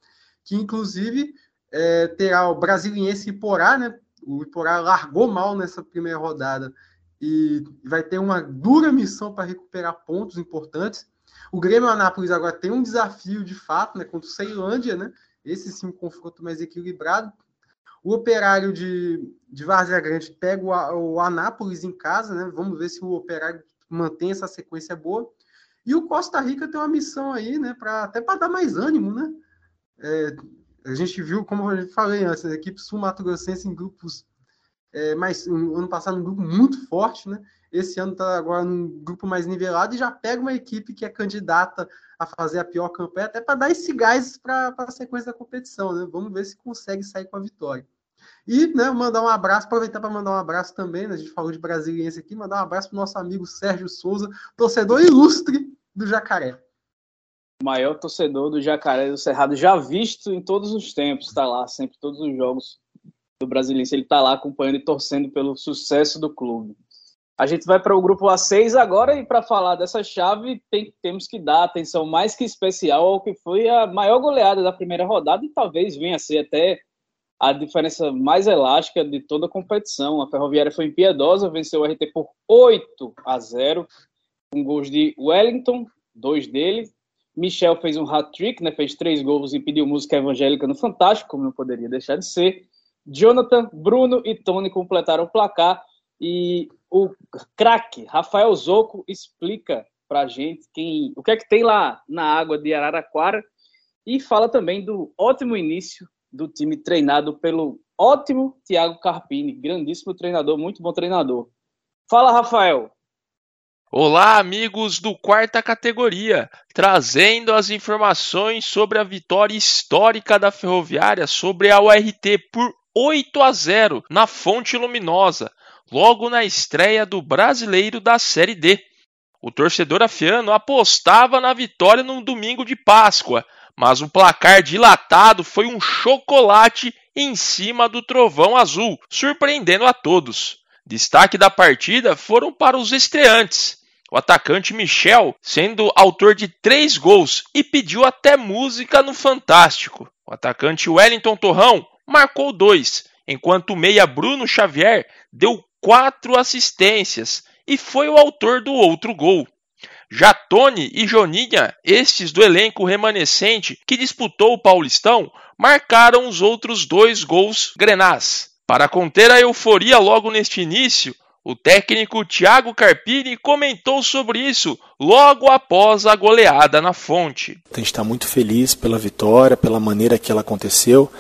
que inclusive é, terá o Brasiliense e Porá, né? O Iporá largou mal nessa primeira rodada e vai ter uma dura missão para recuperar pontos importantes. O Grêmio Anápolis agora tem um desafio de fato, né, contra o Ceilândia, né? Esse sim um confronto mais equilibrado. O Operário de, de Várzea Grande pega o, o Anápolis em casa, né? Vamos ver se o Operário mantém essa sequência boa. E o Costa Rica tem uma missão aí, né? Pra, até para dar mais ânimo, né? É, a gente viu, como eu falei antes, a equipe sul-mato grossense em grupos é, ano passado um grupo muito forte, né? Esse ano está agora num grupo mais nivelado e já pega uma equipe que é candidata a fazer a pior campanha, até para dar esse gás para a sequência da competição, né? Vamos ver se consegue sair com a vitória. E né, mandar um abraço, aproveitar para mandar um abraço também, né, a gente falou de brasiliense aqui, mandar um abraço para o nosso amigo Sérgio Souza, torcedor ilustre do Jacaré. Maior torcedor do Jacaré do Cerrado, já visto em todos os tempos, está lá sempre, todos os jogos do Brasiliense, ele está lá acompanhando e torcendo pelo sucesso do clube. A gente vai para o grupo A6 agora e para falar dessa chave tem, temos que dar atenção mais que especial ao que foi a maior goleada da primeira rodada e talvez venha a ser até a diferença mais elástica de toda a competição. A Ferroviária foi impiedosa, venceu o RT por 8 a 0, com gols de Wellington, dois dele. Michel fez um hat-trick, né, fez três gols e pediu música evangélica no Fantástico, como não poderia deixar de ser. Jonathan, Bruno e Tony completaram o placar e o craque Rafael Zoco explica para a gente quem, o que é que tem lá na água de Araraquara e fala também do ótimo início do time treinado pelo ótimo Thiago Carpini, grandíssimo treinador, muito bom treinador. Fala, Rafael. Olá, amigos do quarta categoria, trazendo as informações sobre a vitória histórica da Ferroviária sobre a URT por 8 a 0 na Fonte Luminosa, logo na estreia do Brasileiro da Série D. O torcedor afiano apostava na vitória no domingo de Páscoa, mas o placar dilatado foi um chocolate em cima do trovão azul, surpreendendo a todos. Destaque da partida foram para os estreantes. O atacante Michel, sendo autor de três gols e pediu até música no Fantástico. O atacante Wellington Torrão marcou dois, enquanto o meia Bruno Xavier deu quatro assistências e foi o autor do outro gol. Já Tony e Joninha, estes do elenco remanescente que disputou o Paulistão, marcaram os outros dois gols grenás. Para conter a euforia logo neste início, o técnico Thiago Carpini comentou sobre isso logo após a goleada na fonte. A gente está muito feliz pela vitória, pela maneira que ela aconteceu.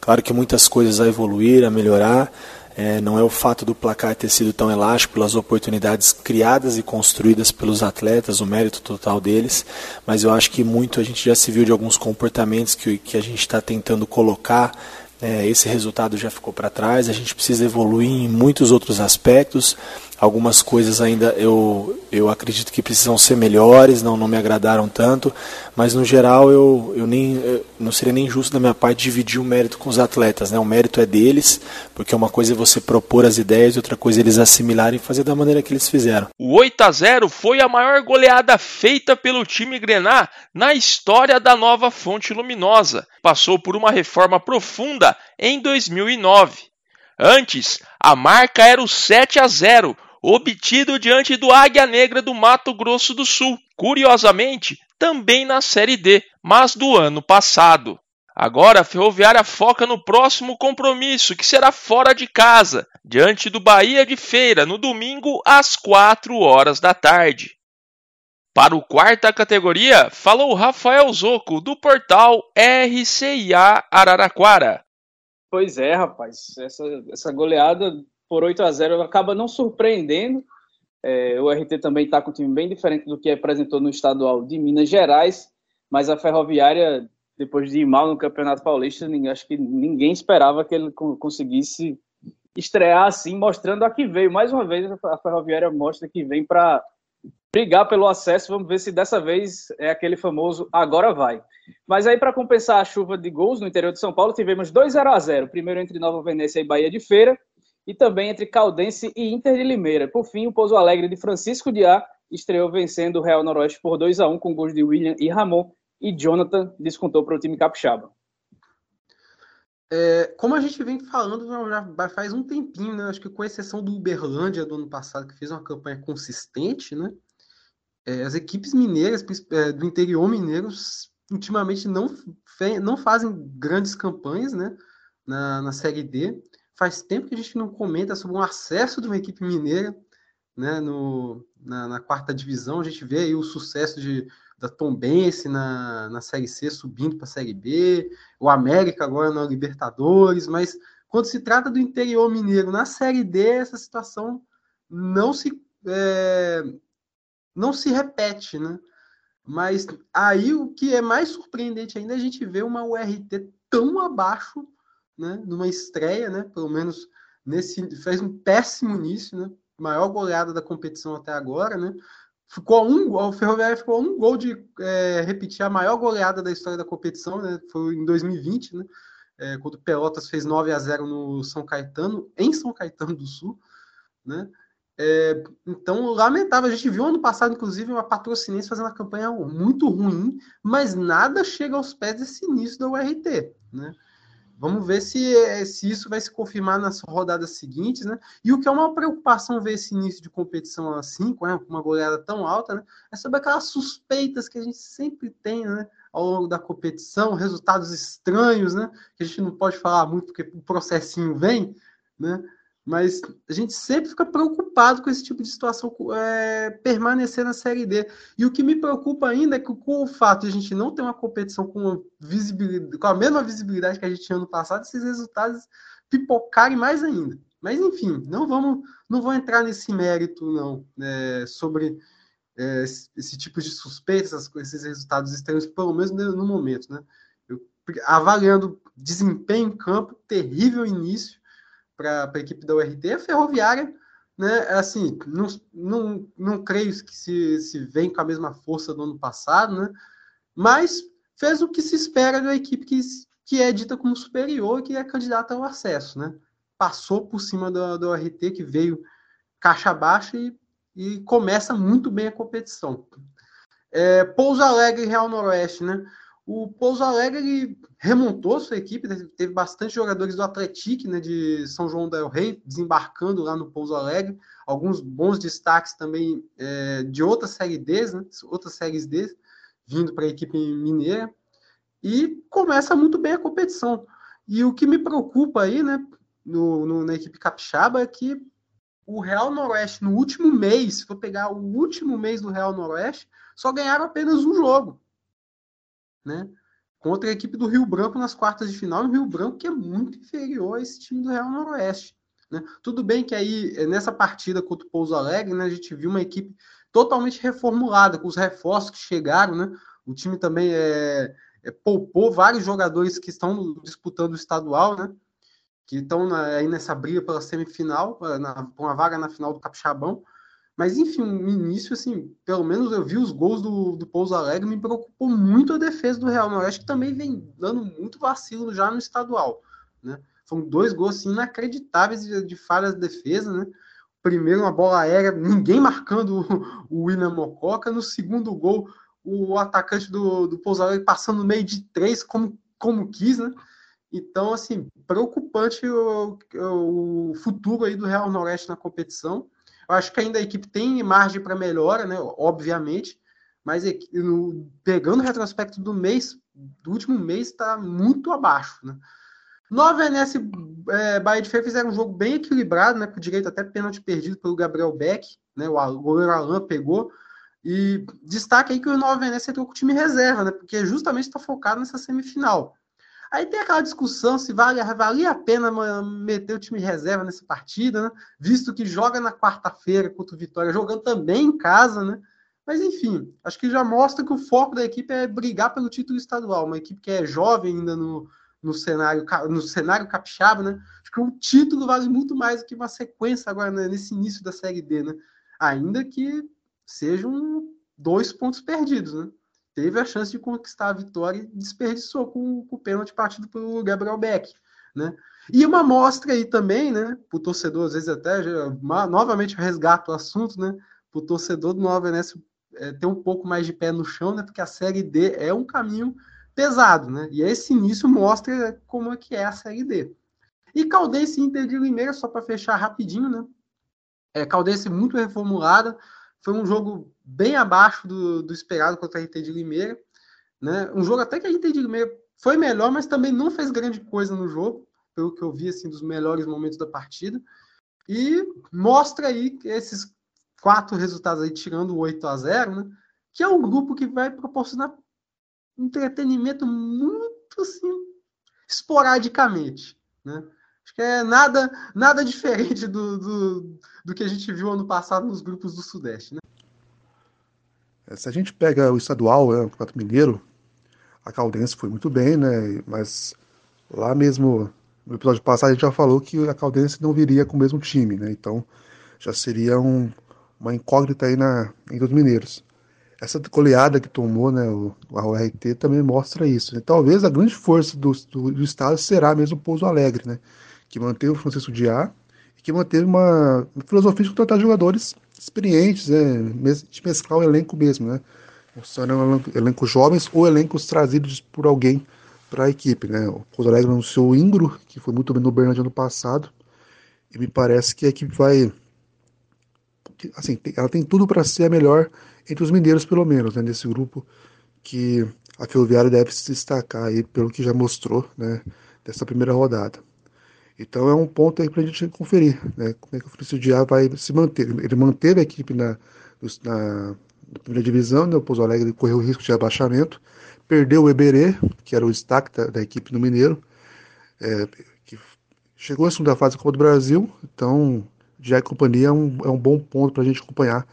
Claro que muitas coisas a evoluir, a melhorar, é, não é o fato do placar ter sido tão elástico pelas oportunidades criadas e construídas pelos atletas, o mérito total deles, mas eu acho que muito a gente já se viu de alguns comportamentos que, que a gente está tentando colocar esse resultado já ficou para trás, a gente precisa evoluir em muitos outros aspectos. Algumas coisas ainda eu, eu acredito que precisam ser melhores, não, não me agradaram tanto, mas no geral eu, eu nem eu, não seria nem justo da minha parte dividir o mérito com os atletas. Né? O mérito é deles, porque uma coisa é você propor as ideias outra coisa é eles assimilarem e fazer da maneira que eles fizeram. O 8 a 0 foi a maior goleada feita pelo time Grená na história da nova Fonte Luminosa. Passou por uma reforma profunda em 2009. Antes, a marca era o 7 a 0 obtido diante do Águia Negra do Mato Grosso do Sul, curiosamente, também na Série D, mas do ano passado. Agora a Ferroviária foca no próximo compromisso, que será fora de casa, diante do Bahia de Feira, no domingo às 4 horas da tarde. Para o quarta categoria, falou Rafael Zoco, do portal RCIA Araraquara. Pois é, rapaz, essa, essa goleada por 8 a 0 acaba não surpreendendo. É, o RT também está com um time bem diferente do que apresentou no estadual de Minas Gerais, mas a Ferroviária, depois de ir mal no Campeonato Paulista, acho que ninguém esperava que ele conseguisse estrear assim, mostrando a que veio. Mais uma vez, a Ferroviária mostra que vem para brigar pelo acesso. Vamos ver se dessa vez é aquele famoso agora vai. Mas aí, para compensar a chuva de gols no interior de São Paulo, tivemos 2 0 a 0 Primeiro entre Nova Venécia e Bahia de Feira, e também entre Caldense e Inter de Limeira. Por fim, o Pouso Alegre de Francisco de A estreou vencendo o Real Noroeste por 2 a 1 com gols de William e Ramon, e Jonathan descontou para o time capixaba. É, como a gente vem falando já faz um tempinho, né? Acho que com exceção do Uberlândia do ano passado, que fez uma campanha consistente, né? É, as equipes mineiras é, do interior mineiro ultimamente não, não fazem grandes campanhas, né? Na, na Série D. Faz tempo que a gente não comenta sobre um acesso de uma equipe mineira, né? No, na, na quarta divisão, a gente vê aí o sucesso de da Tombense na, na Série C subindo para a Série B, o América agora na Libertadores, mas quando se trata do interior mineiro na Série D, essa situação não se é, não se repete, né? Mas aí o que é mais surpreendente ainda é a gente ver uma URT tão abaixo, né? Numa estreia, né? Pelo menos nesse fez um péssimo início, né? Maior goleada da competição até agora, né? ficou um, o Ferroviário ficou um gol de é, repetir a maior goleada da história da competição, né? Foi em 2020, né? É, quando o Pelotas fez 9 a 0 no São Caetano, em São Caetano do Sul, né? É, então, lamentável. A gente viu ano passado, inclusive, uma patrocinense fazendo uma campanha muito ruim, mas nada chega aos pés desse início da URT, né? Vamos ver se, se isso vai se confirmar nas rodadas seguintes, né? E o que é uma preocupação ver esse início de competição assim, com uma goleada tão alta, né? É sobre aquelas suspeitas que a gente sempre tem, né? Ao longo da competição, resultados estranhos, né? Que a gente não pode falar muito porque o processinho vem, né? Mas a gente sempre fica preocupado com esse tipo de situação é, permanecer na Série D. E o que me preocupa ainda é que com o fato de a gente não ter uma competição com, visibilidade, com a mesma visibilidade que a gente tinha ano passado, esses resultados pipocarem mais ainda. Mas enfim, não vamos, não vou entrar nesse mérito não é, sobre é, esse tipo de suspeitas, esses resultados estranhos, pelo menos no momento, né? Avaliando desempenho em campo, terrível início para a equipe da URT. A Ferroviária, né, assim, não, não, não creio que se, se vem com a mesma força do ano passado, né, mas fez o que se espera da equipe que, que é dita como superior e que é candidata ao acesso, né? Passou por cima do, do RT, que veio caixa baixa e, e começa muito bem a competição. É, Pouso Alegre e Real Noroeste, né? O Pouso Alegre remontou sua equipe, né? teve bastante jogadores do Atlético, né, de São João del Rei, desembarcando lá no Pouso Alegre, alguns bons destaques também é, de outras séries D, né, outras séries D, vindo para a equipe mineira, e começa muito bem a competição. E o que me preocupa aí, né, no, no, na equipe capixaba, é que o Real Noroeste, no último mês, se for pegar o último mês do Real Noroeste, só ganharam apenas um jogo né? Contra a equipe do Rio Branco nas quartas de final, o Rio Branco que é muito inferior a esse time do Real Noroeste. Né? Tudo bem que aí, é, nessa partida contra o Pouso Alegre, né, a gente viu uma equipe totalmente reformulada, com os reforços que chegaram, né? O time também é, é poupou vários jogadores que estão disputando o estadual, né? Que estão aí nessa briga pela semifinal, na, com a vaga na final do Capixabão. Mas, enfim, no início, assim, pelo menos eu vi os gols do, do Pouso Alegre, me preocupou muito a defesa do Real Noroeste, que também vem dando muito vacilo já no estadual, né? Foram dois gols assim, inacreditáveis de, de falhas de defesa, né? Primeiro, uma bola aérea, ninguém marcando o, o William Mococa. No segundo gol, o atacante do, do Pouso Alegre passando no meio de três, como, como quis, né? Então, assim, preocupante o, o futuro aí do Real Noroeste na competição. Eu acho que ainda a equipe tem margem para melhora, né? Obviamente, mas pegando o retrospecto do mês, do último mês, está muito abaixo, né? Nova e é, Bahia de Feira fizeram um jogo bem equilibrado, né? Com direito até pênalti perdido pelo Gabriel Beck, né? O goleiro Alain pegou. E destaque aí que o Nova Venécia entrou com o time reserva, né? Porque justamente está focado nessa semifinal. Aí tem aquela discussão se vale, valia a pena meter o time reserva nessa partida, né? visto que joga na quarta-feira contra o Vitória, jogando também em casa, né? Mas enfim, acho que já mostra que o foco da equipe é brigar pelo título estadual, uma equipe que é jovem ainda no, no cenário no cenário capixaba, né? Acho que o título vale muito mais do que uma sequência agora né? nesse início da Série D, né? Ainda que sejam dois pontos perdidos, né? Teve a chance de conquistar a vitória e desperdiçou com, com o pênalti partido pelo Gabriel Beck, né? E uma mostra aí também, né, para o torcedor, às vezes até, já, novamente resgato o assunto, né, para o torcedor do Nova Venécia é, ter um pouco mais de pé no chão, né, porque a Série D é um caminho pesado, né? E esse início mostra como é que é a Série D. E Caldense Inter de Limeira, só para fechar rapidinho, né? É, Caldense muito reformulada, foi um jogo bem abaixo do, do esperado contra a Inter de Limeira, né? Um jogo até que a Inter de Limeira foi melhor, mas também não fez grande coisa no jogo, pelo que eu vi assim dos melhores momentos da partida. E mostra aí esses quatro resultados aí, tirando o 8 a 0 né? Que é um grupo que vai proporcionar entretenimento muito assim, esporadicamente, né? Acho que é nada, nada diferente do, do, do que a gente viu ano passado nos grupos do Sudeste, né? É, se a gente pega o estadual, né, o Campeonato Mineiro, a Caldense foi muito bem, né? Mas lá mesmo no episódio passado a gente já falou que a Caldense não viria com o mesmo time, né? Então já seria um, uma incógnita aí na, entre os mineiros. Essa goleada que tomou né, o, a URT também mostra isso. Né? Talvez a grande força do, do, do, estado será mesmo o Pouso Alegre, né? Que manteve o Francisco Diá e que manteve uma, filosofia de contratar jogadores experientes, né? de mesclar o elenco mesmo. Né? São elencos jovens ou elencos trazidos por alguém para a equipe. Né? O Pouso Alegre anunciou o Ingro, que foi muito bem no Bernardo ano passado, e me parece que a equipe vai. Assim, ela tem tudo para ser a melhor entre os mineiros, pelo menos, né? nesse grupo que a Ferroviária deve se destacar aí, pelo que já mostrou né? dessa primeira rodada. Então é um ponto aí para a gente conferir né? como é que o Francisco Diá vai se manter. Ele manteve a equipe na, na, na primeira divisão, né? o Pouso Alegre correu o risco de abaixamento, perdeu o Eberê, que era o destaque da, da equipe no Mineiro, é, que chegou à segunda fase da Copa do Brasil, então já a companhia é um, é um bom ponto para a gente acompanhar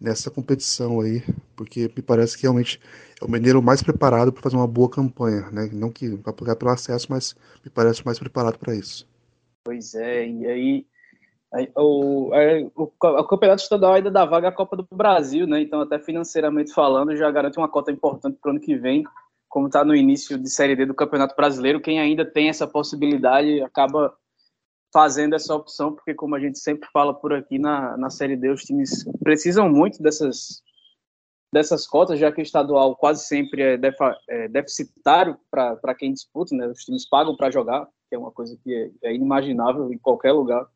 nessa competição aí, porque me parece que realmente é o Mineiro mais preparado para fazer uma boa campanha, né? Não que vai pegar pelo acesso, mas me parece mais preparado para isso. Pois é, e aí o, o, o, campeonato estadual ainda dá vaga à Copa do Brasil, né? Então, até financeiramente falando, já garante uma cota importante para o ano que vem. Como está no início de Série D do Campeonato Brasileiro, quem ainda tem essa possibilidade acaba fazendo essa opção, porque, como a gente sempre fala por aqui na, na Série D, os times precisam muito dessas, dessas cotas, já que o estadual quase sempre é, é deficitário para quem disputa, né? Os times pagam para jogar, que é uma coisa que é, é inimaginável em qualquer lugar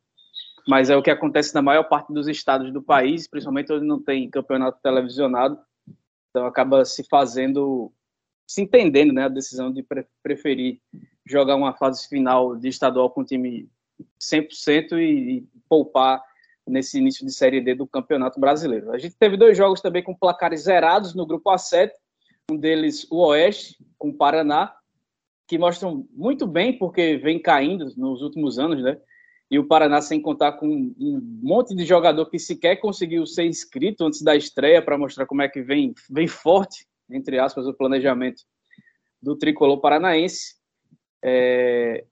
mas é o que acontece na maior parte dos estados do país, principalmente onde não tem campeonato televisionado. Então acaba se fazendo, se entendendo, né, a decisão de pre preferir jogar uma fase final de estadual com um time 100% e, e poupar nesse início de Série D do Campeonato Brasileiro. A gente teve dois jogos também com placares zerados no grupo A7, um deles o Oeste, com o Paraná, que mostram muito bem porque vem caindo nos últimos anos, né? e o Paraná sem contar com um monte de jogador que sequer conseguiu ser inscrito antes da estreia para mostrar como é que vem, vem forte, entre aspas, o planejamento do tricolor paranaense. É...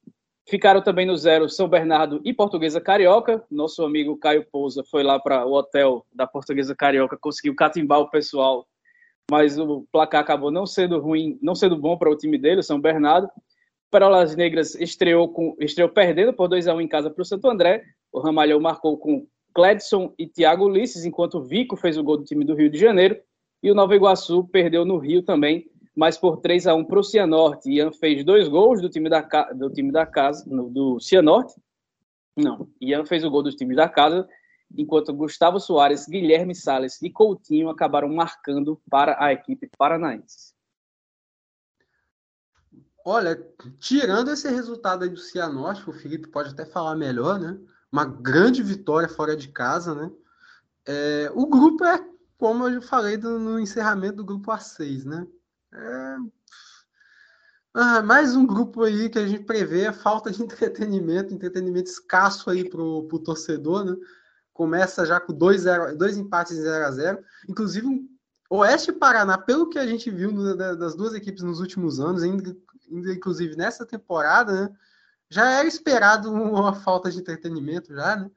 Ficaram também no zero São Bernardo e Portuguesa Carioca. Nosso amigo Caio Pousa foi lá para o hotel da Portuguesa Carioca, conseguiu catimbar o pessoal, mas o placar acabou não sendo ruim, não sendo bom para o time dele, o São Bernardo. Perolas Negras estreou, com, estreou perdendo por 2 a 1 em casa para o Santo André. O Ramalhão marcou com Cledson e Thiago Ulisses, enquanto o Vico fez o gol do time do Rio de Janeiro. E o Nova Iguaçu perdeu no Rio também, mas por 3 a 1 para o Cianorte. Ian fez dois gols do time da, do time da casa, do Cianorte. Não, Ian fez o gol dos times da casa, enquanto Gustavo Soares, Guilherme Sales e Coutinho acabaram marcando para a equipe paranaense. Olha, tirando esse resultado aí do Cianorte, o Felipe pode até falar melhor, né? Uma grande vitória fora de casa, né? É, o grupo é, como eu falei no encerramento do grupo A6, né? É, ah, mais um grupo aí que a gente prevê a falta de entretenimento, entretenimento escasso aí pro, pro torcedor, né? Começa já com dois, zero, dois empates em 0 a 0 Inclusive, um Oeste e Paraná, pelo que a gente viu no, das duas equipes nos últimos anos, ainda, inclusive nessa temporada, né, já era esperado uma falta de entretenimento já, né?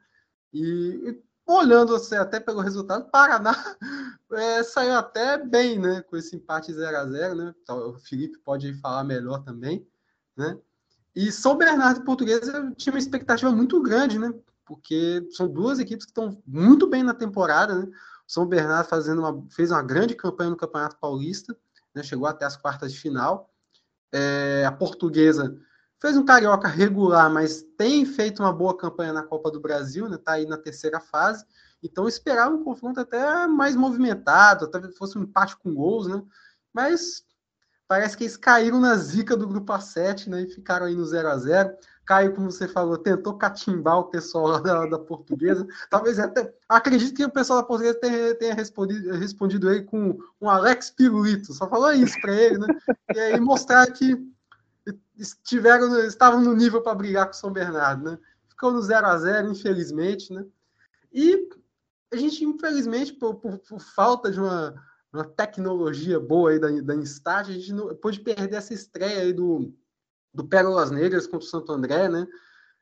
E olhando assim, até pelo resultado, Paraná é, saiu até bem, né? Com esse empate 0 a 0 né? O Felipe pode falar melhor também, né? E São Bernardo e Portuguesa tinha uma expectativa muito grande, né? Porque são duas equipes que estão muito bem na temporada, né? São Bernardo fazendo uma, fez uma grande campanha no Campeonato Paulista, né, chegou até as quartas de final. É, a portuguesa fez um carioca regular, mas tem feito uma boa campanha na Copa do Brasil, né? Tá aí na terceira fase. Então esperava um confronto até mais movimentado, até fosse um empate com gols, né? Mas parece que eles caíram na zica do grupo A7, né? E ficaram aí no 0 a 0 Caio, como você falou, tentou catimbar o pessoal da, da portuguesa. Talvez até. Acredito que o pessoal da portuguesa tenha, tenha respondido, respondido ele com um Alex Pirulito. Só falou isso para ele, né? E aí mostrar que estiveram, estavam no nível para brigar com o São Bernardo, né? Ficou no 0 a 0 infelizmente, né? E a gente, infelizmente, por, por, por falta de uma, uma, tecnologia boa aí da, da Instat, a gente não, pôde perder essa estreia aí do, do Pérolas Negras contra o Santo André, né?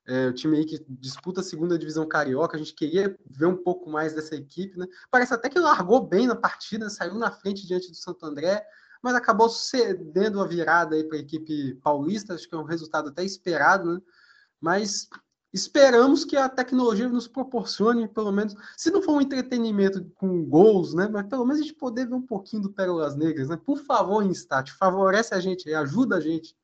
É, o time aí que disputa a segunda divisão carioca, a gente queria ver um pouco mais dessa equipe, né? Parece até que largou bem na partida, saiu na frente diante do Santo André, mas acabou cedendo a virada aí para a equipe paulista, acho que é um resultado até esperado, né? Mas esperamos que a tecnologia nos proporcione, pelo menos, se não for um entretenimento com gols, né? Mas pelo menos a gente poder ver um pouquinho do Pérolas Negras, né? Por favor, Instat, favorece a gente, ajuda a gente.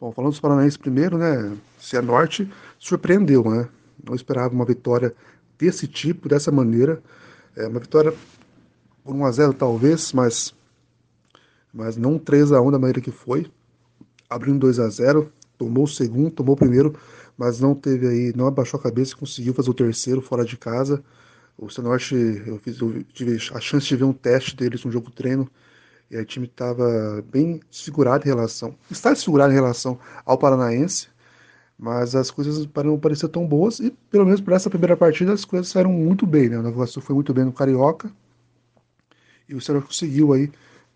Bom, falando dos paranaenses primeiro, né? Cianorte surpreendeu, né? Não esperava uma vitória desse tipo, dessa maneira. É uma vitória por 1 a 0 talvez, mas mas não 3 a 1 da maneira que foi. Abriu um 2 a 0, tomou o segundo, tomou o primeiro, mas não teve aí, não abaixou a cabeça e conseguiu fazer o terceiro fora de casa. O Cianorte, eu, fiz, eu tive a chance de ver um teste deles no jogo treino e o time estava bem segurado em relação, está segurado em relação ao Paranaense, mas as coisas não pareciam tão boas e pelo menos para essa primeira partida as coisas saíram muito bem, né? O Nova Iguaçu foi muito bem no Carioca e o Ceará conseguiu aí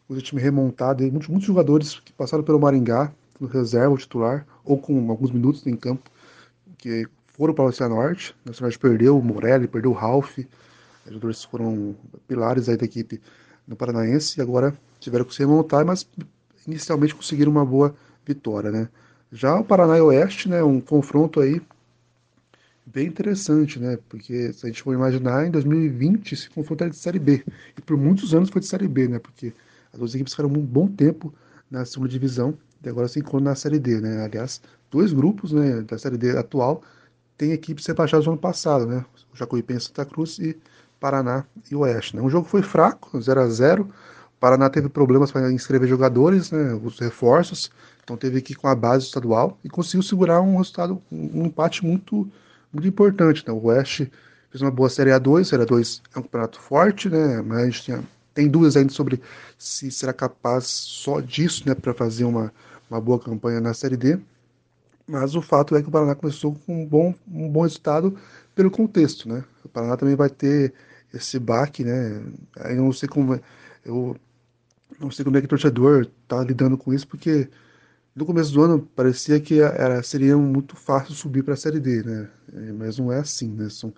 o time remontado, muitos, muitos jogadores que passaram pelo Maringá, no reserva, titular, ou com alguns minutos em campo, que foram para o Cianorte. O Cianorte perdeu o Morelli, perdeu o Ralph, os jogadores foram pilares aí da equipe no Paranaense e agora tiveram que se remontar, mas inicialmente conseguiram uma boa vitória, né? Já o Paraná e Oeste, né, um confronto aí bem interessante, né? Porque se a gente for imaginar, em 2020 esse confronto era de Série B. E por muitos anos foi de Série B, né? Porque as duas equipes ficaram um bom tempo na segunda divisão e agora se encontram na Série D, né? Aliás, dois grupos né, da Série D atual têm equipes rebaixadas no ano passado, né? O Jacuipense Santa Cruz e Paraná e Oeste. Né? O jogo foi fraco, 0 a 0 O Paraná teve problemas para inscrever jogadores, né, os reforços, então teve que ir com a base estadual e conseguiu segurar um resultado, um empate muito, muito importante. Né? O Oeste fez uma boa Série A2, Série A2 é um campeonato forte, né, mas a gente tinha, tem dúvidas ainda sobre se será capaz só disso né, para fazer uma, uma boa campanha na Série D. Mas o fato é que o Paraná começou com um bom, um bom resultado pelo contexto, né? O Paraná também vai ter esse baque, né? Eu não sei como eu não sei como é que o torcedor tá lidando com isso, porque no começo do ano parecia que era, seria muito fácil subir para a Série D, né? É, mas não é assim, né? São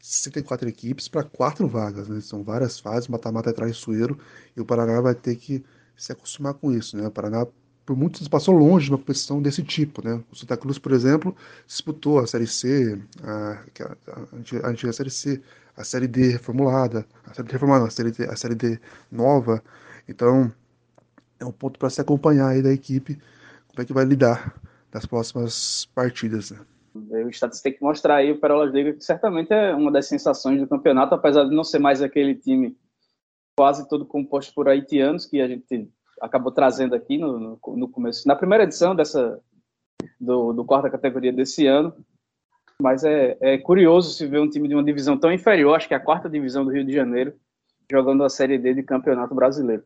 64 equipes para quatro vagas, né? São várias fases, mata-mata é traiçoeiro, e o Paraná vai ter que se acostumar com isso, né? O Paraná por muitos passou longe de uma competição desse tipo, né? O Santa Cruz, por exemplo, disputou a Série C, a, a, a antiga Série C, a Série D reformulada, a Série D reformulada, a Série D, a série D nova. Então, é um ponto para se acompanhar aí da equipe, como é que vai lidar nas próximas partidas, né? O status tem que mostrar aí o Perolas Liga, que certamente é uma das sensações do campeonato, apesar de não ser mais aquele time quase todo composto por haitianos, que a gente acabou trazendo aqui no, no, no começo, na primeira edição dessa do, do, quarta categoria desse ano. Mas é, é, curioso se ver um time de uma divisão tão inferior, acho que é a quarta divisão do Rio de Janeiro, jogando a Série D de Campeonato Brasileiro.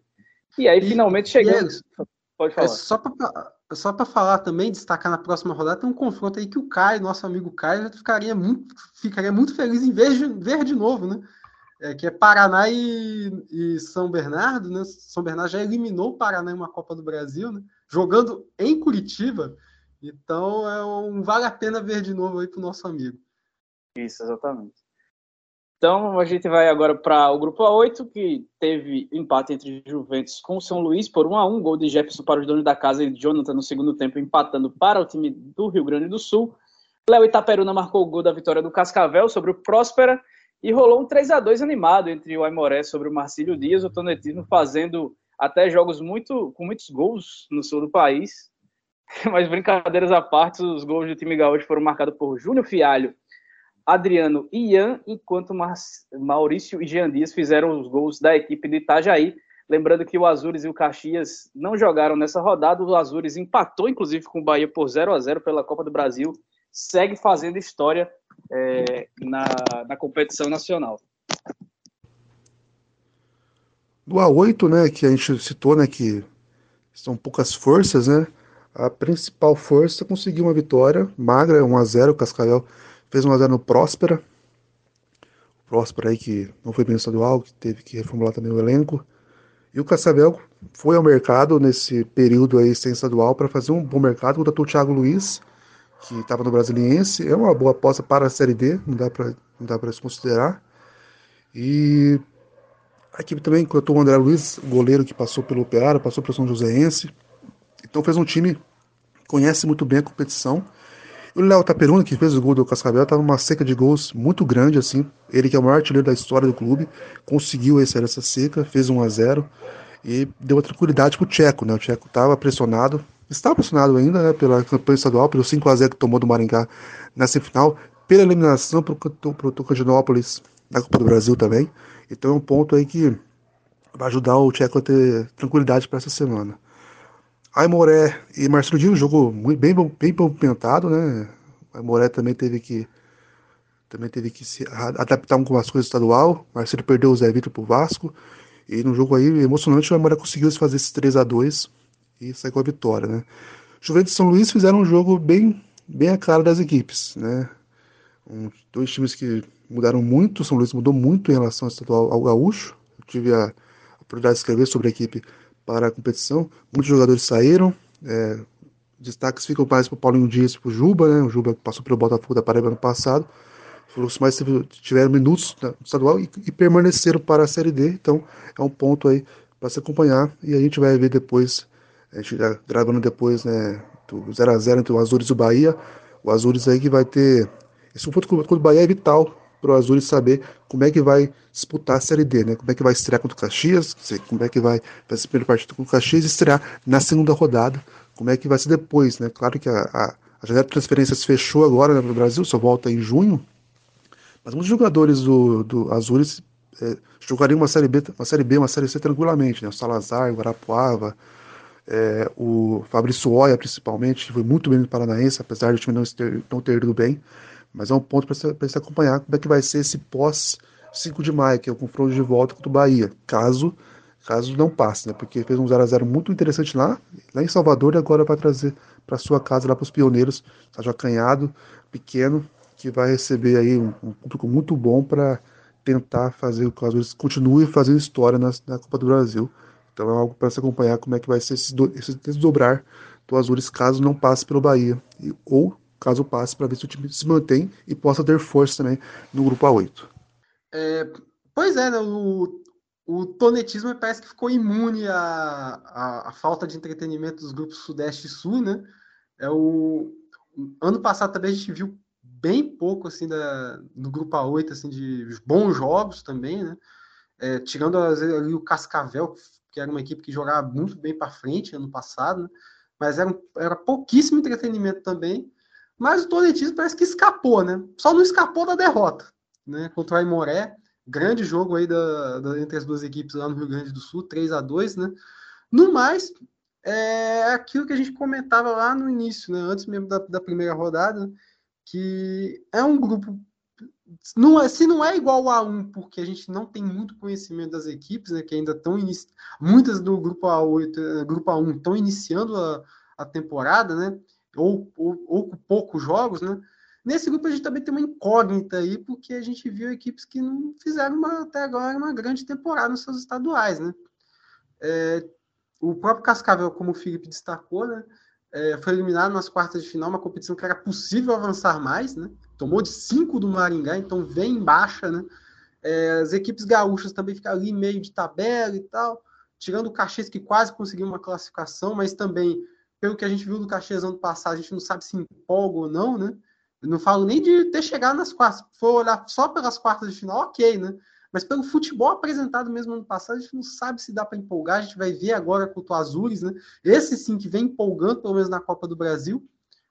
E aí, e, finalmente, chegamos. É, Pode falar. É só para só para falar também, destacar na próxima rodada, tem um confronto aí que o Caio, nosso amigo Caio, ficaria muito, ficaria muito feliz em ver, ver de novo, né? é, que é Paraná e, e, São Bernardo, né? São Bernardo já eliminou o Paraná em uma Copa do Brasil, né? Jogando em Curitiba. Então é um vale a pena ver de novo aí pro nosso amigo. Isso, exatamente. Então a gente vai agora para o grupo A8, que teve empate entre Juventus com o São Luís por 1 a 1 gol de Jefferson para os donos da casa e Jonathan no segundo tempo empatando para o time do Rio Grande do Sul. Léo Itaperuna marcou o gol da vitória do Cascavel sobre o Próspera e rolou um 3 a 2 animado entre o Aimoré sobre o Marcílio Dias, o Tonetismo fazendo até jogos muito com muitos gols no sul do país. Mas brincadeiras à parte, os gols do time gaúcho foram marcados por Júnior Fialho, Adriano e Ian, enquanto Maurício e Jean Dias fizeram os gols da equipe de Itajaí. Lembrando que o Azures e o Caxias não jogaram nessa rodada, o Azures empatou inclusive com o Bahia por 0 a 0 pela Copa do Brasil, segue fazendo história é, na, na competição nacional. Do A8, né, que a gente citou, né, que são poucas forças, né, a principal força conseguiu uma vitória magra, 1 a 0 o Cascavel fez 1 a 0 no Próspera. O Próspera aí que não foi bem estadual, que teve que reformular também o elenco. E o Cascavel foi ao mercado nesse período aí sem estadual para fazer um bom mercado, contratou o Thiago Luiz, que estava no Brasiliense, é uma boa aposta para a Série D, não dá para não dá para se considerar. E a equipe também contratou o André Luiz, goleiro que passou pelo Operário, passou pelo São Joséense. Então fez um time que conhece muito bem a competição. O Léo Taperuna, que fez o gol do Cascavel, estava numa seca de gols muito grande, assim. Ele que é o maior artilheiro da história do clube, conseguiu essa, essa seca, fez 1 a 0 e deu uma tranquilidade pro Tcheco, né? O Tcheco estava pressionado, está pressionado ainda, né, pela campanha estadual, pelo 5 a 0 que tomou do Maringá na semifinal, pela eliminação para o Tocantinópolis na Copa do Brasil também. Então é um ponto aí que vai ajudar o Tcheco a ter tranquilidade para essa semana. Aimoré e Marcelo Dino, jogo muito, bem, bem movimentado, né? Aimoré também teve que também teve que se adaptar com as coisas estadual. Marcelo perdeu o Zé Vitor pro Vasco. E no jogo aí emocionante, o Aimoré conseguiu fazer esse 3 a 2 e sair com a vitória, né? Juventus e São Luís fizeram um jogo bem, bem a cara das equipes, né? Um, dois times que mudaram muito, São Luís mudou muito em relação ao estadual ao gaúcho. Eu tive a oportunidade de escrever sobre a equipe para a competição. Muitos jogadores saíram. É, destaques ficam mais para o Paulinho Dias e para o Juba, né? O Juba passou pelo Botafogo da Paraíba ano passado. Os mais tiveram minutos no estadual e, e, permaneceram para a Série D. Então é um ponto aí para se acompanhar. E a gente vai ver depois, a gente está gravando depois, né? Do 0x0 entre o Azures e o Bahia. O Azures aí que vai ter. Esse confronto contra o Bahia é vital para o Azul saber como é que vai disputar a Série D, né? Como é que vai estrear contra o Caxias, como é que vai fazer esse primeiro partido contra o Caxias e estrear na segunda rodada, como é que vai ser depois, né? Claro que a, a, a janela de transferências fechou agora né, no Brasil, só volta em junho, mas muitos jogadores do, do Azures é, jogariam uma Série B, uma Série B, uma Série C tranquilamente, né? O Salazar, o Guarapuava, é, o Fabrício Oia, principalmente, que foi muito bem no Paranaense, apesar de o time não ter, não ter ido bem. Mas é um ponto para se acompanhar como é que vai ser esse pós 5 de maio, que é o confronto de volta contra o Bahia, caso caso não passe, né? Porque fez um 0 a 0 muito interessante lá, lá em Salvador, e agora vai trazer para sua casa lá para os pioneiros, tá acanhado, pequeno, que vai receber aí um, um público muito bom para tentar fazer com que o Azul continue fazendo história na, na, Copa do Brasil. Então é algo para se acompanhar como é que vai ser esse, do, esse desdobrar do Azures caso não passe pelo Bahia. E, ou caso passe, para ver se o time se mantém e possa ter força também no grupo A8. É, pois é, né, o, o tonetismo parece que ficou imune à, à, à, falta de entretenimento dos grupos Sudeste e Sul, né? É o ano passado também a gente viu bem pouco assim da, do grupo A8 assim de bons jogos também, né? É, tirando ali o Cascavel, que era uma equipe que jogava muito bem para frente ano passado, né? mas era, era pouquíssimo entretenimento também. Mas o Toletismo parece que escapou, né? Só não escapou da derrota, né? Contra o Aimoré. Grande jogo aí da, da, entre as duas equipes lá no Rio Grande do Sul, 3 a 2 né? No mais, é aquilo que a gente comentava lá no início, né? Antes mesmo da, da primeira rodada, que é um grupo. Não é, se não é igual a um, porque a gente não tem muito conhecimento das equipes, né? Que ainda estão muitas do grupo A8, grupo A1 estão iniciando a, a temporada, né? Ou, ou, ou com poucos jogos, né? Nesse grupo a gente também tem uma incógnita aí, porque a gente viu equipes que não fizeram uma, até agora uma grande temporada nos seus estaduais, né? É, o próprio Cascavel, como o Felipe destacou, né? É, foi eliminado nas quartas de final, uma competição que era possível avançar mais, né? Tomou de cinco do Maringá, então vem em baixa, né? É, as equipes gaúchas também ficam ali meio de tabela e tal, tirando o Caxias que quase conseguiu uma classificação, mas também pelo que a gente viu do Caxias ano passado, a gente não sabe se empolga ou não, né? Eu não falo nem de ter chegado nas quartas. Se for olhar só pelas quartas de final, ok, né? Mas pelo futebol apresentado mesmo ano passado, a gente não sabe se dá para empolgar. A gente vai ver agora contra o Azures, né? Esse sim que vem empolgando, pelo menos na Copa do Brasil.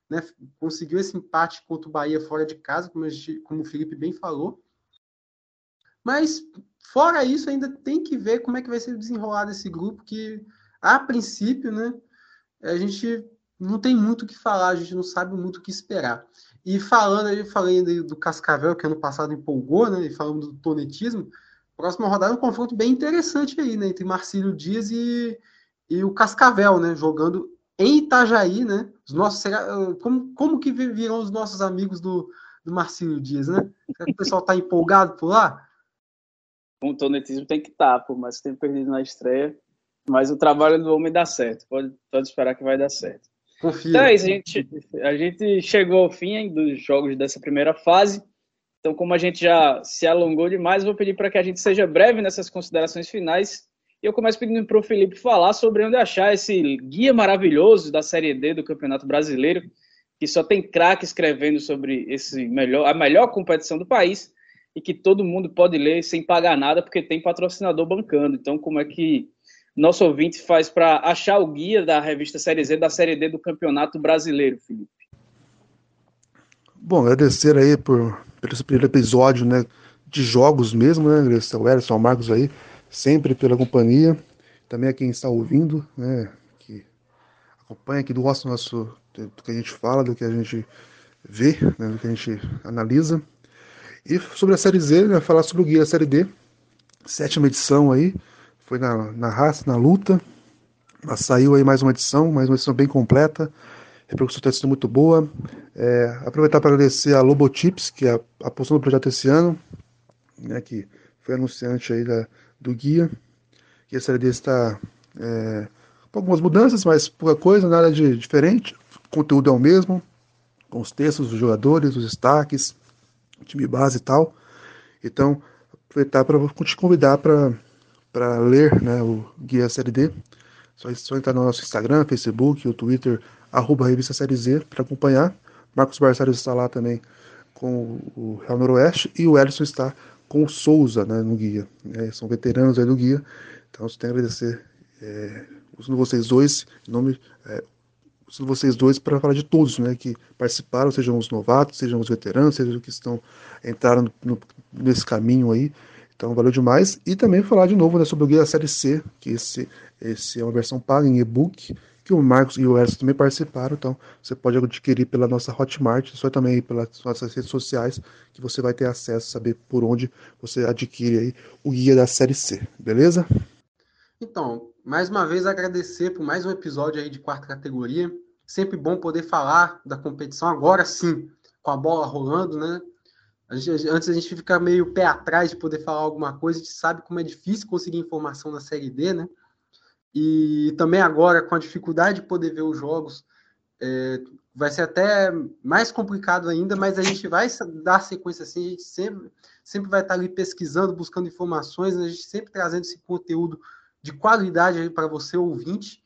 Né? Conseguiu esse empate contra o Bahia fora de casa, como, gente, como o Felipe bem falou. Mas, fora isso, ainda tem que ver como é que vai ser desenrolado esse grupo, que, a princípio, né, a gente não tem muito o que falar, a gente não sabe muito o que esperar. E falando, eu falei do Cascavel, que ano passado empolgou, né? E falando do tonetismo, próxima rodada é um confronto bem interessante aí, né? Entre Marcílio Dias e, e o Cascavel, né? Jogando em Itajaí, né? Os nossos, será, como, como que virão os nossos amigos do, do Marcílio Dias, né? Será que o pessoal está empolgado por lá? O tonetismo tem que estar, tá, por mais que tenha perdido na estreia. Mas o trabalho do homem dá certo. Pode, pode esperar que vai dar certo. Confia. Então é isso, a gente, a gente chegou ao fim dos jogos dessa primeira fase. Então, como a gente já se alongou demais, vou pedir para que a gente seja breve nessas considerações finais. E eu começo pedindo para o Felipe falar sobre onde achar esse guia maravilhoso da Série D do Campeonato Brasileiro, que só tem craque escrevendo sobre esse melhor, a melhor competição do país e que todo mundo pode ler sem pagar nada porque tem patrocinador bancando. Então, como é que nosso ouvinte faz para achar o guia da revista Série Z da Série D do Campeonato Brasileiro, Felipe? Bom, agradecer aí por, esse primeiro episódio, né, de jogos mesmo, né, agradecer ao Erson, ao Marcos aí, sempre pela companhia, também a quem está ouvindo, né, que acompanha, que gosta do nosso, do que a gente fala, do que a gente vê, né, do que a gente analisa. E sobre a Série Z, né, falar sobre o guia Série D, sétima edição aí, foi na, na raça, na luta. Mas saiu aí mais uma edição, mais uma edição bem completa. A repercussão está sendo muito boa. É, aproveitar para agradecer a Lobotips, que é apostou no projeto esse ano, né, que foi anunciante aí da, do guia. Que a série dele está é, com algumas mudanças, mas pouca coisa, nada de diferente. O conteúdo é o mesmo, com os textos dos jogadores, os destaques, time base e tal. Então, aproveitar para te convidar para para ler né, o Guia Série D, só, só entrar no nosso Instagram, Facebook, o Twitter, arroba Revista Série Z, para acompanhar. Marcos Barcelos está lá também com o Real Noroeste e o Ellison está com o Souza né, no guia. É, são veteranos aí do guia, então você tem que agradecer é, usando vocês dois, em nome, é, vocês dois para falar de todos né, que participaram, sejam os novatos, sejam os veteranos, sejam os que estão entraram no, nesse caminho aí. Então valeu demais. E também falar de novo né, sobre o guia da série C, que esse, esse é uma versão paga em e-book, que o Marcos e o Erson também participaram. Então você pode adquirir pela nossa Hotmart, só também pelas nossas redes sociais, que você vai ter acesso, saber por onde você adquire aí o guia da série C, beleza? Então, mais uma vez agradecer por mais um episódio aí de quarta categoria. Sempre bom poder falar da competição agora sim, com a bola rolando, né? A gente, antes a gente fica meio pé atrás de poder falar alguma coisa, a gente sabe como é difícil conseguir informação na Série D, né? E também agora, com a dificuldade de poder ver os jogos, é, vai ser até mais complicado ainda, mas a gente vai dar sequência assim, a gente sempre, sempre vai estar ali pesquisando, buscando informações, a gente sempre trazendo esse conteúdo de qualidade para você, ouvinte,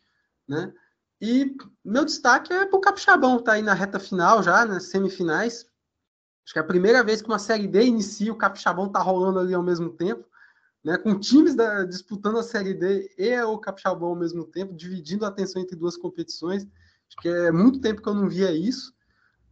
né? E meu destaque é para o Capixabão, tá aí na reta final já, nas semifinais, Acho que é a primeira vez que uma Série D inicia, o Capixabão tá rolando ali ao mesmo tempo, né? Com times da, disputando a Série D e o Capixabão ao mesmo tempo, dividindo a atenção entre duas competições. Acho que é muito tempo que eu não via isso,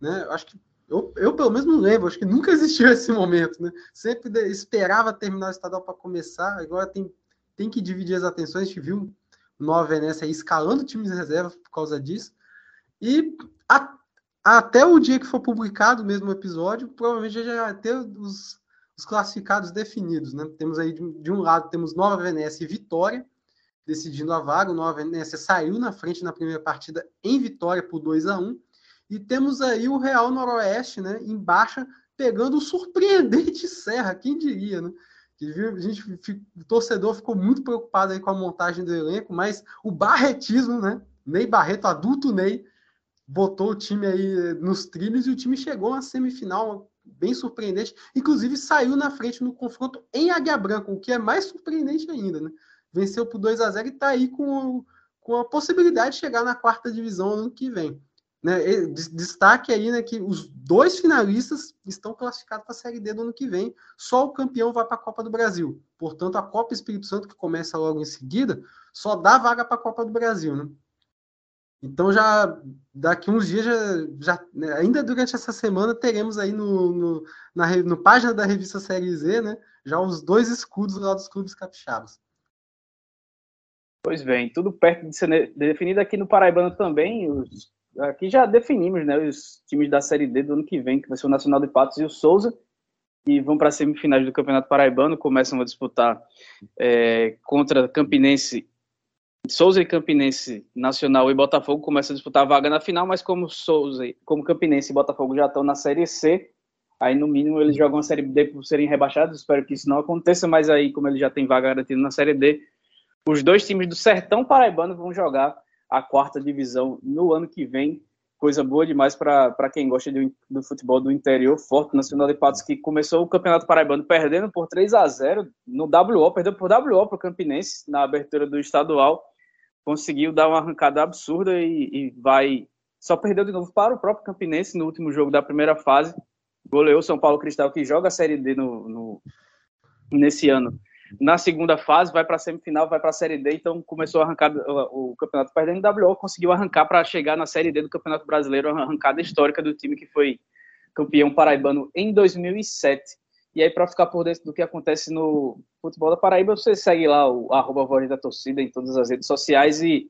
né? Acho que eu, eu pelo menos não lembro, acho que nunca existiu esse momento, né? Sempre de, esperava terminar o estadual para começar, agora tem, tem que dividir as atenções. A gente viu Nova Venécia escalando times reserva por causa disso. E a, até o dia que for publicado mesmo o episódio, provavelmente já vai ter os, os classificados definidos, né? Temos aí, de, de, um lado, temos Nova Venécia e Vitória, decidindo a vaga. O Nova Venécia saiu na frente na primeira partida em Vitória por 2 a 1 E temos aí o Real Noroeste, né? Em baixa, pegando o surpreendente Serra, quem diria, né? A gente, o torcedor ficou muito preocupado aí com a montagem do elenco, mas o barretismo, né? Ney Barreto, adulto Ney, botou o time aí nos trilhos e o time chegou à semifinal bem surpreendente. Inclusive saiu na frente no confronto em Águia Branca, o que é mais surpreendente ainda, né? Venceu por 2 a 0 e está aí com, com a possibilidade de chegar na quarta divisão ano que vem. né, destaque aí né, que os dois finalistas estão classificados para a Série D do ano que vem, só o campeão vai para a Copa do Brasil. Portanto, a Copa Espírito Santo, que começa logo em seguida, só dá vaga para a Copa do Brasil. Né? Então, já daqui uns dias, já, já né, ainda durante essa semana, teremos aí no, no, na no página da revista Série Z né, já os dois escudos lá dos clubes capixabas. Pois bem, tudo perto de ser definido aqui no Paraibano também. Os, aqui já definimos né, os times da Série D do ano que vem, que vai ser o Nacional de Patos e o Souza, e vão para as semifinais do Campeonato Paraibano, começam a disputar é, contra Campinense, Souza e Campinense, Nacional e Botafogo começam a disputar a vaga na final, mas como Souza, como Campinense e Botafogo já estão na Série C, aí no mínimo eles jogam a Série D por serem rebaixados, espero que isso não aconteça, mas aí como eles já têm vaga garantida na Série D, os dois times do Sertão Paraibano vão jogar a quarta divisão no ano que vem. Coisa boa demais para quem gosta de, do futebol do interior, forte Nacional de Patos, que começou o Campeonato Paraibano perdendo por 3 a 0 no WO, perdeu por WO para o Campinense na abertura do estadual. Conseguiu dar uma arrancada absurda e, e vai. Só perdeu de novo para o próprio Campinense no último jogo da primeira fase. Goleou São Paulo Cristal, que joga a Série D no, no nesse ano na segunda fase, vai para a semifinal, vai para a Série D, então começou a arrancar o, campeonato perdendo o WO, conseguiu arrancar para chegar na Série D do Campeonato Brasileiro, a arrancada histórica do time que foi campeão paraibano em 2007. E aí, para ficar por dentro do que acontece no futebol da Paraíba, você segue lá o arroba Voz da Torcida em todas as redes sociais e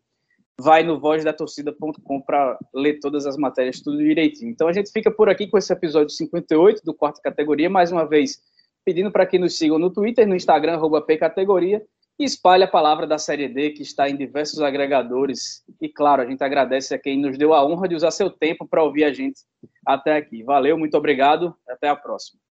vai no vozdatorcida.com para ler todas as matérias, tudo direitinho. Então a gente fica por aqui com esse episódio 58 do quarta categoria. Mais uma vez, pedindo para que nos sigam no Twitter, no Instagram, arroba pcategoria, e espalhe a palavra da Série D, que está em diversos agregadores. E, claro, a gente agradece a quem nos deu a honra de usar seu tempo para ouvir a gente até aqui. Valeu, muito obrigado, até a próxima.